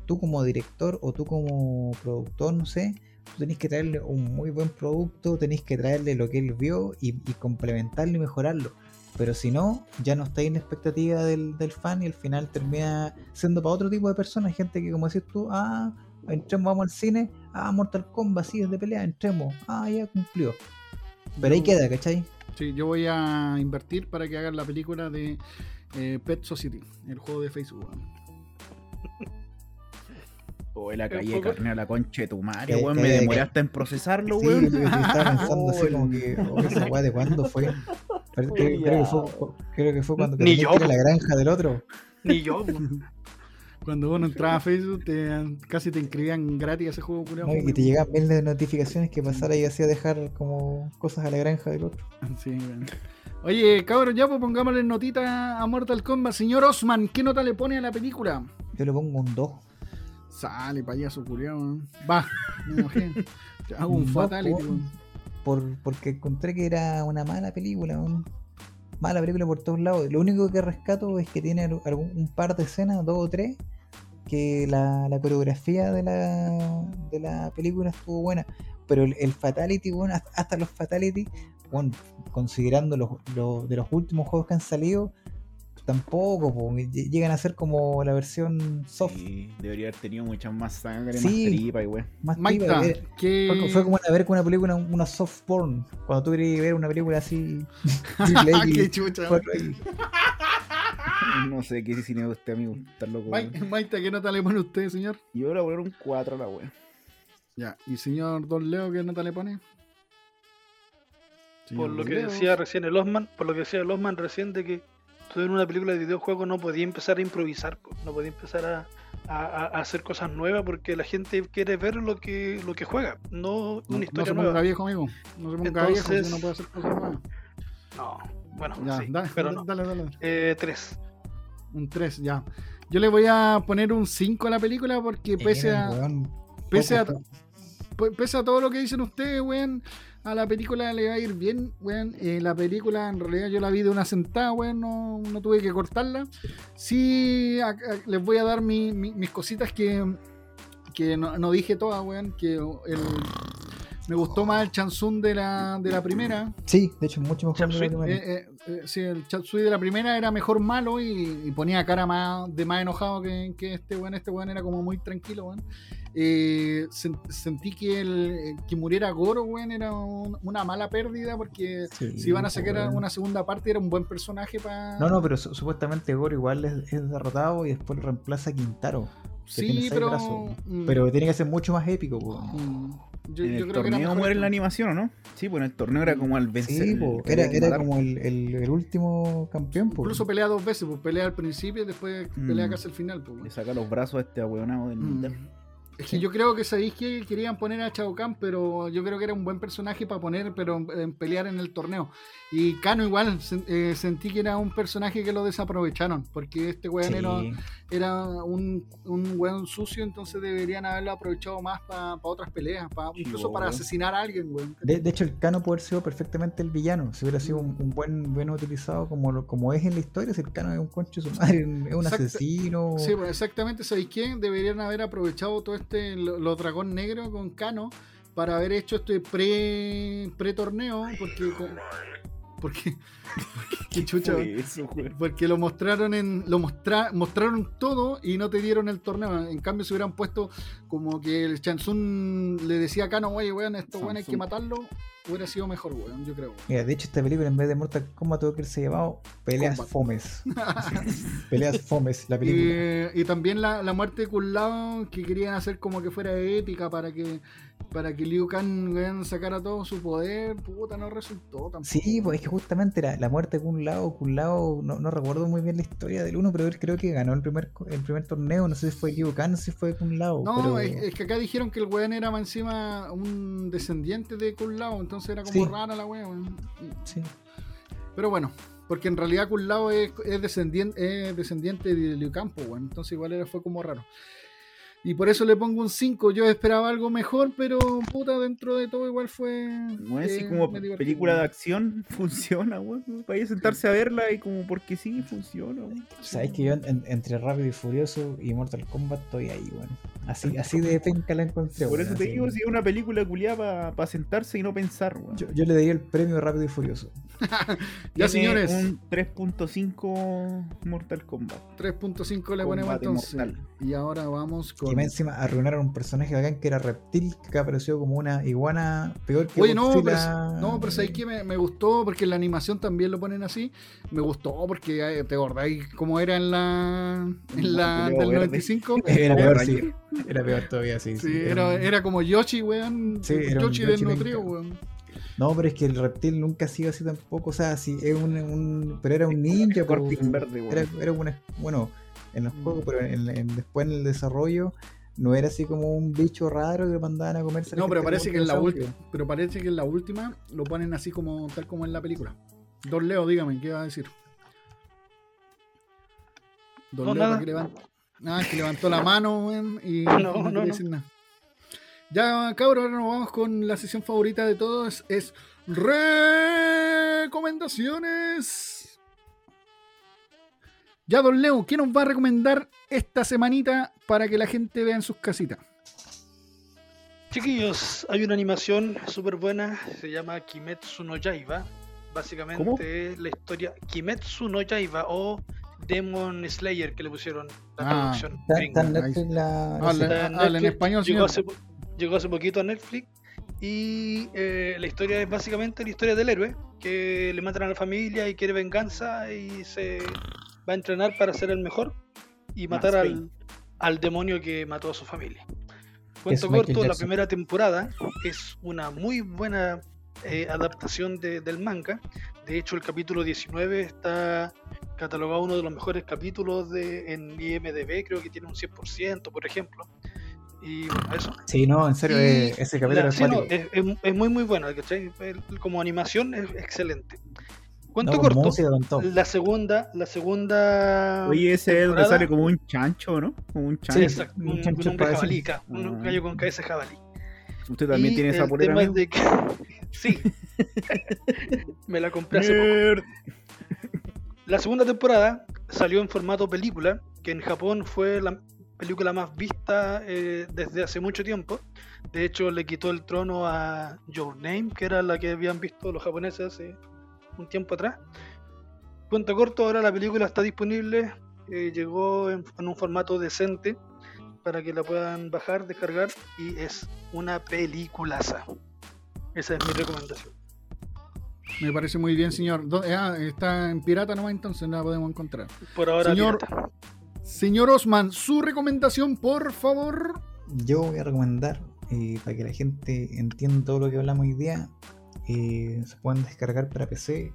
tú como director o tú como productor, no sé, tú tenés que traerle un muy buen producto, tenés que traerle lo que él vio y, y complementarlo y mejorarlo. Pero si no, ya no está en expectativa del, del fan y al final termina siendo para otro tipo de personas, gente que como decís tú, ah, entremos, vamos al cine, ah, Mortal Kombat, sí, es de pelea, entremos, ah, ya cumplió. Pero ahí queda, ¿cachai? Sí, yo voy a invertir para que hagan la película de eh, Pet Society, el juego de Facebook. weón. O la Pero calle carne a la concha de tu madre, Que- weón. que- Me demoré hasta en procesarlo, Sí, weón. yo, yo estaba pensando así como <laughs> que, oh, esa weá de cuándo fue. Pero <laughs> creo, creo que fue creo que fue cuando Ni yo, la granja del otro. Ni yo. po. <laughs> Cuando uno entraba a Facebook, te, casi te inscribían gratis a ese juego culiao, ¿no? Y fome, te llegaban miles de notificaciones que pasara y hacía dejar como cosas a la granja del otro. Sí, weón. Oye, cabros, ya pues pongámosle notita a Mortal Kombat. Señor Osman, ¿qué nota le pone a la película? Yo le pongo un 2. Sale, payaso culiao, weón. Va, me enojé. <laughs> Hago un No, fatality, por- por, porque encontré que era una mala película, un- mala película por todos lados. Lo único que rescato es que tiene al- algún, un par de escenas, dos o tres, que la, la coreografía de la, de la película estuvo buena. Pero el, el Fatality, bueno, hasta, hasta los Fatality, bueno, considerando los, los- de los últimos juegos que han salido, tampoco, po, ll- llegan a ser como la versión soft, Sí, debería haber tenido muchas más sangre, Sí. más tripa y weón. más Maita, tipa, era- que... Fue, como ver con una película, una soft porn. Cuando tú querías ver una película así, <laughs> Qué chucha. 4X. No sé qué cine de usted, amigo. Está loco. Maita, ¿qué nota le pone usted, señor? Yo le voy a poner un 4 a la weón. Ya, ¿y señor Don Leo qué nota le pone? Por lo Don que Leo. decía recién el Osman, por lo que decía el Osman recién de que tú en una película de videojuego no podía empezar a improvisar, no podía empezar a, a- a- a hacer cosas nuevas porque la gente quiere ver lo que lo que juega, no No, una no historia se ponga nueva. viejo, amigo. No se ponga viejo, Entonces- si no puede hacer cosas nuevas. No, bueno, Ya, sí, dale, pero dale, no. dale, dale. Eh, tres. Un 3, ya. Yo le voy a poner un 5 a la película porque pese Eh, a, pese a, poco- P- pese a todo lo que dicen ustedes, weón, a la película le va a ir bien, weón. Eh, la película, en realidad, yo la vi de una sentada, weón, no, no tuve que cortarla. Sí, les voy a dar mi- mis cositas que, que no, no dije todas, weón, que el, me gustó más el Chansun de la, de la primera. Sí, de hecho, mucho mejor de la primera. Eh, eh, eh, sí, el Chatsui de la primera era mejor malo y, y ponía cara más de más enojado que, que este weón. Este weón era como muy tranquilo, weón. Eh, sen- sentí que el que muriera Goro, weón, era un- una mala pérdida porque Sí, si iban a sacar weón. una segunda parte era un buen personaje para... No, no, pero su- supuestamente Goro igual es, es derrotado y después lo reemplaza a Quintaro. Sí, pero... brazos. mm, Pero tiene que ser mucho más épico, po. mm, yo, en yo el creo que era torneo muere la animación, ¿o no? Sí, pues en el torneo era como al vencer. Sí, el po, era, había que era como el, el- el último campeón, po. Incluso pelea dos veces, pues pelea al principio y después pelea Mm. casi al final. Pues, weón. Le saca los brazos a este ahueonado del Mm. Es que yo creo que sabéis que querían poner a Chao Kahn, pero yo creo que era un buen personaje para poner, pero en, pelear en el torneo. Y Kano igual, eh, sentí que era un personaje que lo desaprovecharon, porque este weón Sí. Era, un, un weón sucio, entonces deberían haberlo aprovechado más para otras peleas, pa- Sí, incluso para weón. asesinar a alguien, weón. De, de hecho, el Cano puede haber sido perfectamente el villano. Si hubiera sido un, un buen, buen utilizado como, lo- como es en la historia, si el Cano es un concho su madre, es un Exacto. asesino. Sí, pues exactamente, ¿sabéis qué? Deberían haber aprovechado todo este, lo- los dragón negro con Kano para haber hecho este pre, pre torneo, porque, con- porque, porque- <laughs> qué chucha, eso, porque lo mostraron en, lo mostra, mostraron todo y no te dieron el torneo, en cambio se hubieran puesto como que el Chansun le decía a Kano, oye weón, esto weón hay que matarlo, hubiera sido mejor weón, yo creo. Mira, de hecho, esta película en vez de Mortal Kombat tuvo que haberse llamado Peleas. Fomes. <laughs> Peleas Fomes, la película. Y, y también la, la muerte de Kun Lao que querían hacer como que fuera épica para que para que Liu Kang weón, sacara todo su poder, puta, no resultó tampoco. Sí, pues es que justamente la, la muerte de Kun Lao, Kun Lao, no, no recuerdo muy bien la historia del uno, pero él creo que ganó el primer el primer torneo, no sé si fue Liu Kang, no sé si fue Kun Lao. No, pero... es, es que acá dijeron que el weón era más encima un descendiente de Kun Lao, entonces era como Sí. rara la weón. Sí. Pero bueno, porque en realidad Kun Lao es, es descendiente, es descendiente de Liu Kang, pues, weón, entonces igual era, fue como raro. Y por eso le pongo un 5. Yo esperaba algo mejor, pero puta, dentro de todo igual fue. No es eh, así como película de acción, <laughs> funciona, weón. Vaya a sentarse a verla y como porque sí, funciona, weón. Sabes que yo en- en- entre Rápido y Furioso y Mortal Kombat estoy ahí, bueno. Así, <laughs> así de penca la encontré. Por weón, eso te así. digo, si es una película culiada para sentarse y no pensar, weón. yo, yo le daría el premio Rápido y Furioso. <laughs> Ya, Tiene señores. Un 3.5 Mortal Kombat. 3.5 le ponemos entonces. mortal. Y ahora vamos con. Y más encima arruinaron un personaje bacán que era Reptil, que apareció como una iguana peor que Oye, no, pero, Godzilla. no, pero ¿sabes qué? Me, me gustó porque en la animación también lo ponen así. Me gustó porque eh, te acordáis cómo era en la, en la del Verde. 95. <laughs> Era peor, sí. Era peor todavía, sí. Sí, sí, era, era como Yoshi, weón. Sí, Yoshi Yoshi desnutrido, penca. weón. No, pero es que el reptil nunca ha sido así tampoco. O sea, sí, es un, un- pero era un ninja. po. Scorpion verde, weón. Era, era una, bueno, en los juegos, pero en- en- después en el desarrollo no era así como un bicho raro que lo mandaban a comerse. No, pero parece que en la última, pero parece que en la última lo ponen así como tal como en la película. Don Leo, dígame, ¿qué va a decir? Don No, Leo. Ah, que levantó la mano, y <laughs> No, no, no, quería no. decir nada. Ya, cabrón, ahora nos vamos con la sesión favorita de todos. Es recomendaciones. Ya, don Leo, ¿qué nos va a recomendar esta semanita para que la gente vea en sus casitas? Chiquillos, hay una animación súper buena, se llama Kimetsu no Yaiba. Básicamente ¿Cómo? es la historia Kimetsu no Yaiba o Demon Slayer que le pusieron la Ah, traducción. Está, está en. Ah, español, llegó hace, llegó hace poquito a Netflix y eh, la historia es básicamente la historia del héroe que le matan a la familia y quiere venganza y se va a entrenar para ser el mejor y matar al, al demonio que mató a su familia. Cuento corto, la primera temporada es una muy buena eh, adaptación de- del manga. De hecho, el capítulo 19 está catalogado uno de los mejores capítulos de, en IMDB, creo que tiene un 100%, por ejemplo. Y bueno, eso. Sí, no, en serio, Y eh, ese capítulo La- es sí, no, cuático. es, es- es muy muy bueno, Como animación es excelente. Cuento No, todo. la segunda, la segunda Oye, ese es donde sale como un chancho, ¿no? Como un Sí, chancho. exacto, un un, un chancho hombre jabalica, un Ah. gallo con cabeza de jabalí. Usted también Y tiene esa el polera, tema es amigo? de que <laughs> sí, me la compré hace poco. La segunda temporada salió en formato película, que en Japón fue la película más vista eh, desde hace mucho tiempo. De hecho, le quitó el trono a Your Name, que era la que habían visto los japoneses hace un tiempo atrás. Cuento corto, ahora la película está disponible, eh, llegó en, en un formato decente para que la puedan bajar, descargar y es una peliculaza. Esa es mi recomendación. Me parece muy bien, señor. ¿Dó- ah, está en pirata nomás, entonces no la podemos encontrar. Por ahora, Señor- pirata. Señor Osman, su recomendación, por favor. Yo voy a recomendar, eh, para que la gente entienda todo lo que hablamos hoy día, eh, se pueden descargar para PC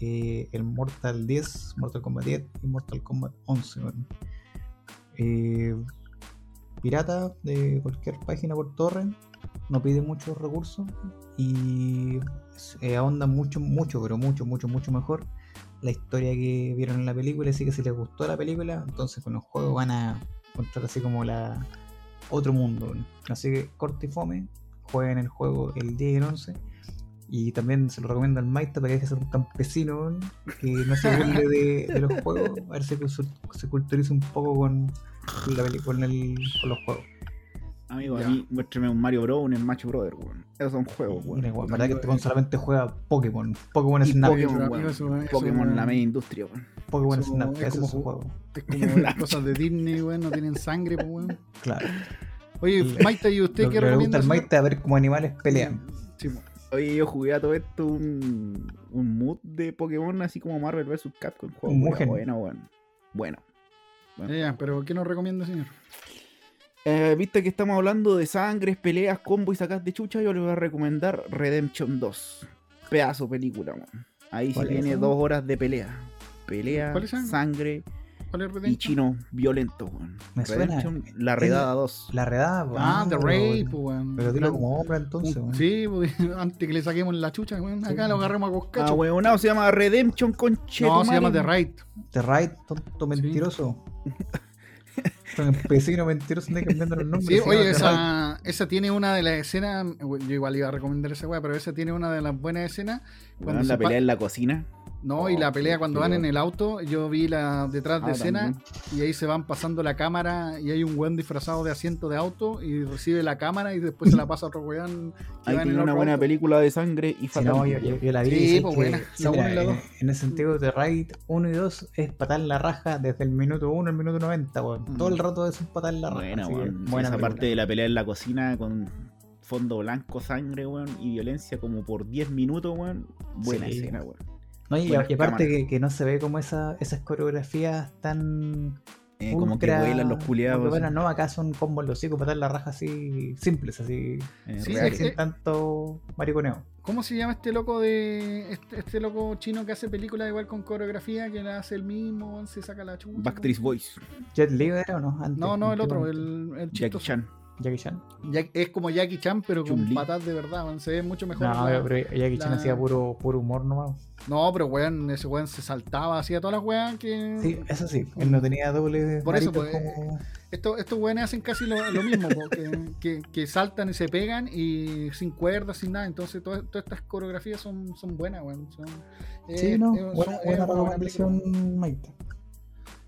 eh, el Mortal 10, Mortal Kombat 10 y Mortal Kombat 11. weón. Eh, pirata de cualquier página por torrent, no pide muchos recursos y ahonda mucho, mucho, pero mucho, mucho, mucho mejor la historia que vieron en la película. Así que si les gustó la película, entonces con los juegos van a encontrar así como la otro mundo. Así que corte y fome, jueguen el juego el 10 y el 11. Y también se lo recomiendo al Maita para que deje de ser un campesino weón, que no se burle de, de los juegos, a ver si se, se culturice un poco con, con la con, el, con los juegos. Amigo, Ya. a mí muéstrame un Mario Bros. un Smash Brother, weón. Esos son juegos, weón. Weón, verdad que este eh, weón solamente juega Pokémon, Pokémon Y Snap, Pokémon, weón. amigo, eso- eso, Pokémon, la weón. media industria, weón. Pokémon eso Snap, es ese como es ju- juego. Es como <laughs> las cosas de Disney, weón, no tienen sangre, pues, weón. Claro. Oye, El- Maita, ¿y usted Lo qué que le gusta recomienda? al señor? Maita es ver cómo animales pelean. Sí, po. Oye, yo jugué a todo esto un, un mood de Pokémon así como Marvel vs. Capcom. Juego bueno, weón. Bueno. Ya, pero ¿qué nos recomienda, señor? Eh, Viste que estamos hablando de sangres, peleas, combo y sacas de chucha. Yo le voy a recomendar Redemption 2. Pedazo película. Ahí sí ¿Cuál es tiene dos horas de pelea. Pelea, ¿Cuál es esa? sangre ¿Cuál es y chino violento, weón. Me suena. Redemption, la redada 2. La redada, po. Ah, The Rape, pues, weón. Pero dilo como obra entonces, weón. Sí, pues, <laughs> antes que le saquemos la chucha, weón. Acá Sí. lo agarramos a Ah, coscacho. weón, no, se llama Redemption con no, se llama The Raid. The Raid, tonto mentiroso. <laughs> Con empecino mentiroso anda cambiando los nombres. Sí, oye, esa, esa tiene una de las escenas. Yo igual iba a recomendar esa weá, pero esa tiene una de las buenas escenas. Cuando Weón, la pelea en la cocina. No, y la Oh, pelea cuando van en el auto, yo vi la detrás de Ah, escena también. y ahí se van pasando la cámara y hay un weón disfrazado de asiento de auto y recibe la cámara y después se la pasa a otro weón Ahí el tiene una buena auto. película de sangre y Sí, fatal. no, yo, yo- yo la vi. Sí, pues, que- buena, sí, la la en, ese sentido, The Raid 1 y 2 es patar la raja desde el minuto 1 al minuto 90, weón. Mm. Todo el rato es un patar la raja. Buena, weón. Sí, buena esa parte de la pelea en la cocina con fondo blanco, sangre, weón, y violencia como por 10 minutos, weón. Buena Sí. escena, weón. No, y, aparte cámaras. que, que no se ve como esa, esas coreografías tan. Eh, como que vuelan los culiados. vuelan, no, acá son combos los hocico, patar la raja así simples, así. eh, Sí, reales. es que- sin tanto mariconeo. ¿Cómo se llama este loco de. Este, este loco chino que hace películas igual con coreografía, que la hace el mismo, se saca la chucha? Backstreet Boys, ¿Jet Li era o no? Antes, No, no, el otro, el, el Jackie. Chan. Jackie Chan. Es como Jackie Chan, pero con Chun-Li. patas de verdad, weón. Se ve mucho mejor. No, la- pero Jackie Chan hacía puro, puro humor nomás. No, pero weón, ese weón se saltaba, hacía todas las weas que. Sí, eso sí. Él no tenía doble Por eso, pues, como... Estos, estos weones hacen casi lo, lo mismo, que, que- que saltan y se pegan y sin cuerdas, sin nada. Entonces, todas, todas estas coreografías son, son buenas, weón. Son, Sí, eh, no, eh, son- buena, buena una buena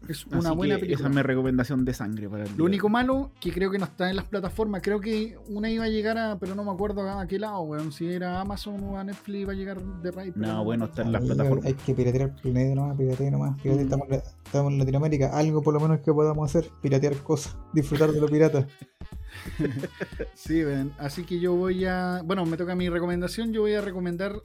Es Así una buena que película. Esa es mi recomendación de sangre para el Lo día. único malo que creo que no está en las plataformas. Creo que una iba a llegar a, pero no me acuerdo a qué lado, weón. Si era Amazon o a Netflix iba a llegar de raíz. No, bueno, está en las plataformas. Hay que piratear el planeta nomás, piratear nomás. piratear. Mm. Estamos, estamos en Latinoamérica, algo por lo menos que podamos hacer, piratear cosas, disfrutar de lo pirata. <laughs> Sí, ven. Así que yo voy a. Bueno, me toca mi recomendación. Yo voy a recomendar.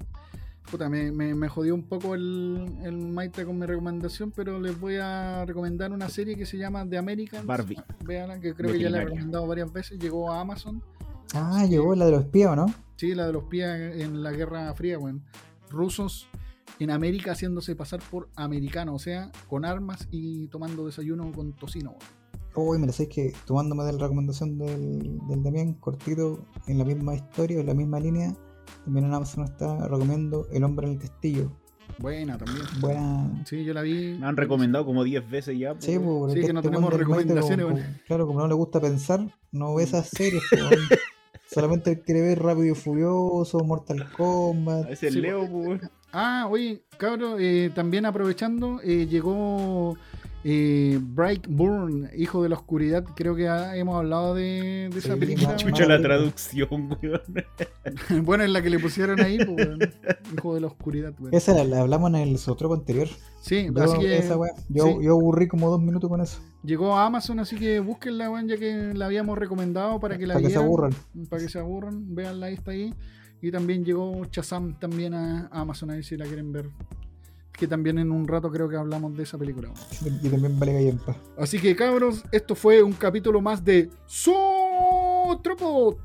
Puta, me, me, me jodió un poco el, el Maite con mi recomendación, pero les voy a recomendar una serie que se llama The Americans. Barbie. Veanla, que creo que ya la he recomendado varias veces. Llegó a Amazon. Ah, llegó la de los espías, ¿o ¿no? Sí, la de los pies en la Guerra Fría, weón. Rusos en América haciéndose pasar por americanos, o sea, con armas y tomando desayuno con tocino, weón. Uy, me lo sé que tomándome de la recomendación del, del Damián, cortito, en la misma historia, en la misma línea, también en Amazon está recomiendo El hombre en el castillo. Buena también. Buena. Sí, yo la vi. Me han recomendado como 10 veces ya. Sí, po. pues, Sí, que no tenemos del Maite, recomendaciones, como- Claro, como no le gusta pensar, no ve esas series, pues. <laughs> Solamente él quiere ver Rápido y Furioso, Mortal Kombat. A veces Sí, leo, po, weón. Ah, oye, cabrón, eh, también aprovechando, eh, llegó eh, Brightburn, Hijo de la Oscuridad. Creo que ah, hemos hablado de, de esa Sí, película. <laughs> Chucha la traducción, weón. <laughs> bueno, es la que le pusieron ahí, pues, weón. Hijo de la Oscuridad, weón. Esa la, la hablamos en el sotropo anterior. Sí, Yo, así que esa weá, yo, sí. yo aburrí como dos minutos con eso. llegó a Amazon, así que búsquenla, weón, ya que la habíamos recomendado para que la Para que se aburran. Para que se aburran, veanla, ahí está ahí. Y también llegó Chazam también a Amazon, ahí si la quieren ver. Que también en un rato creo que hablamos de esa película. Y también vale gallempa. Así que cabros, esto fue un capítulo más de Sotropo.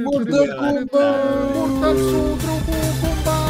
Mortal Kombat. Mortal Sotropo.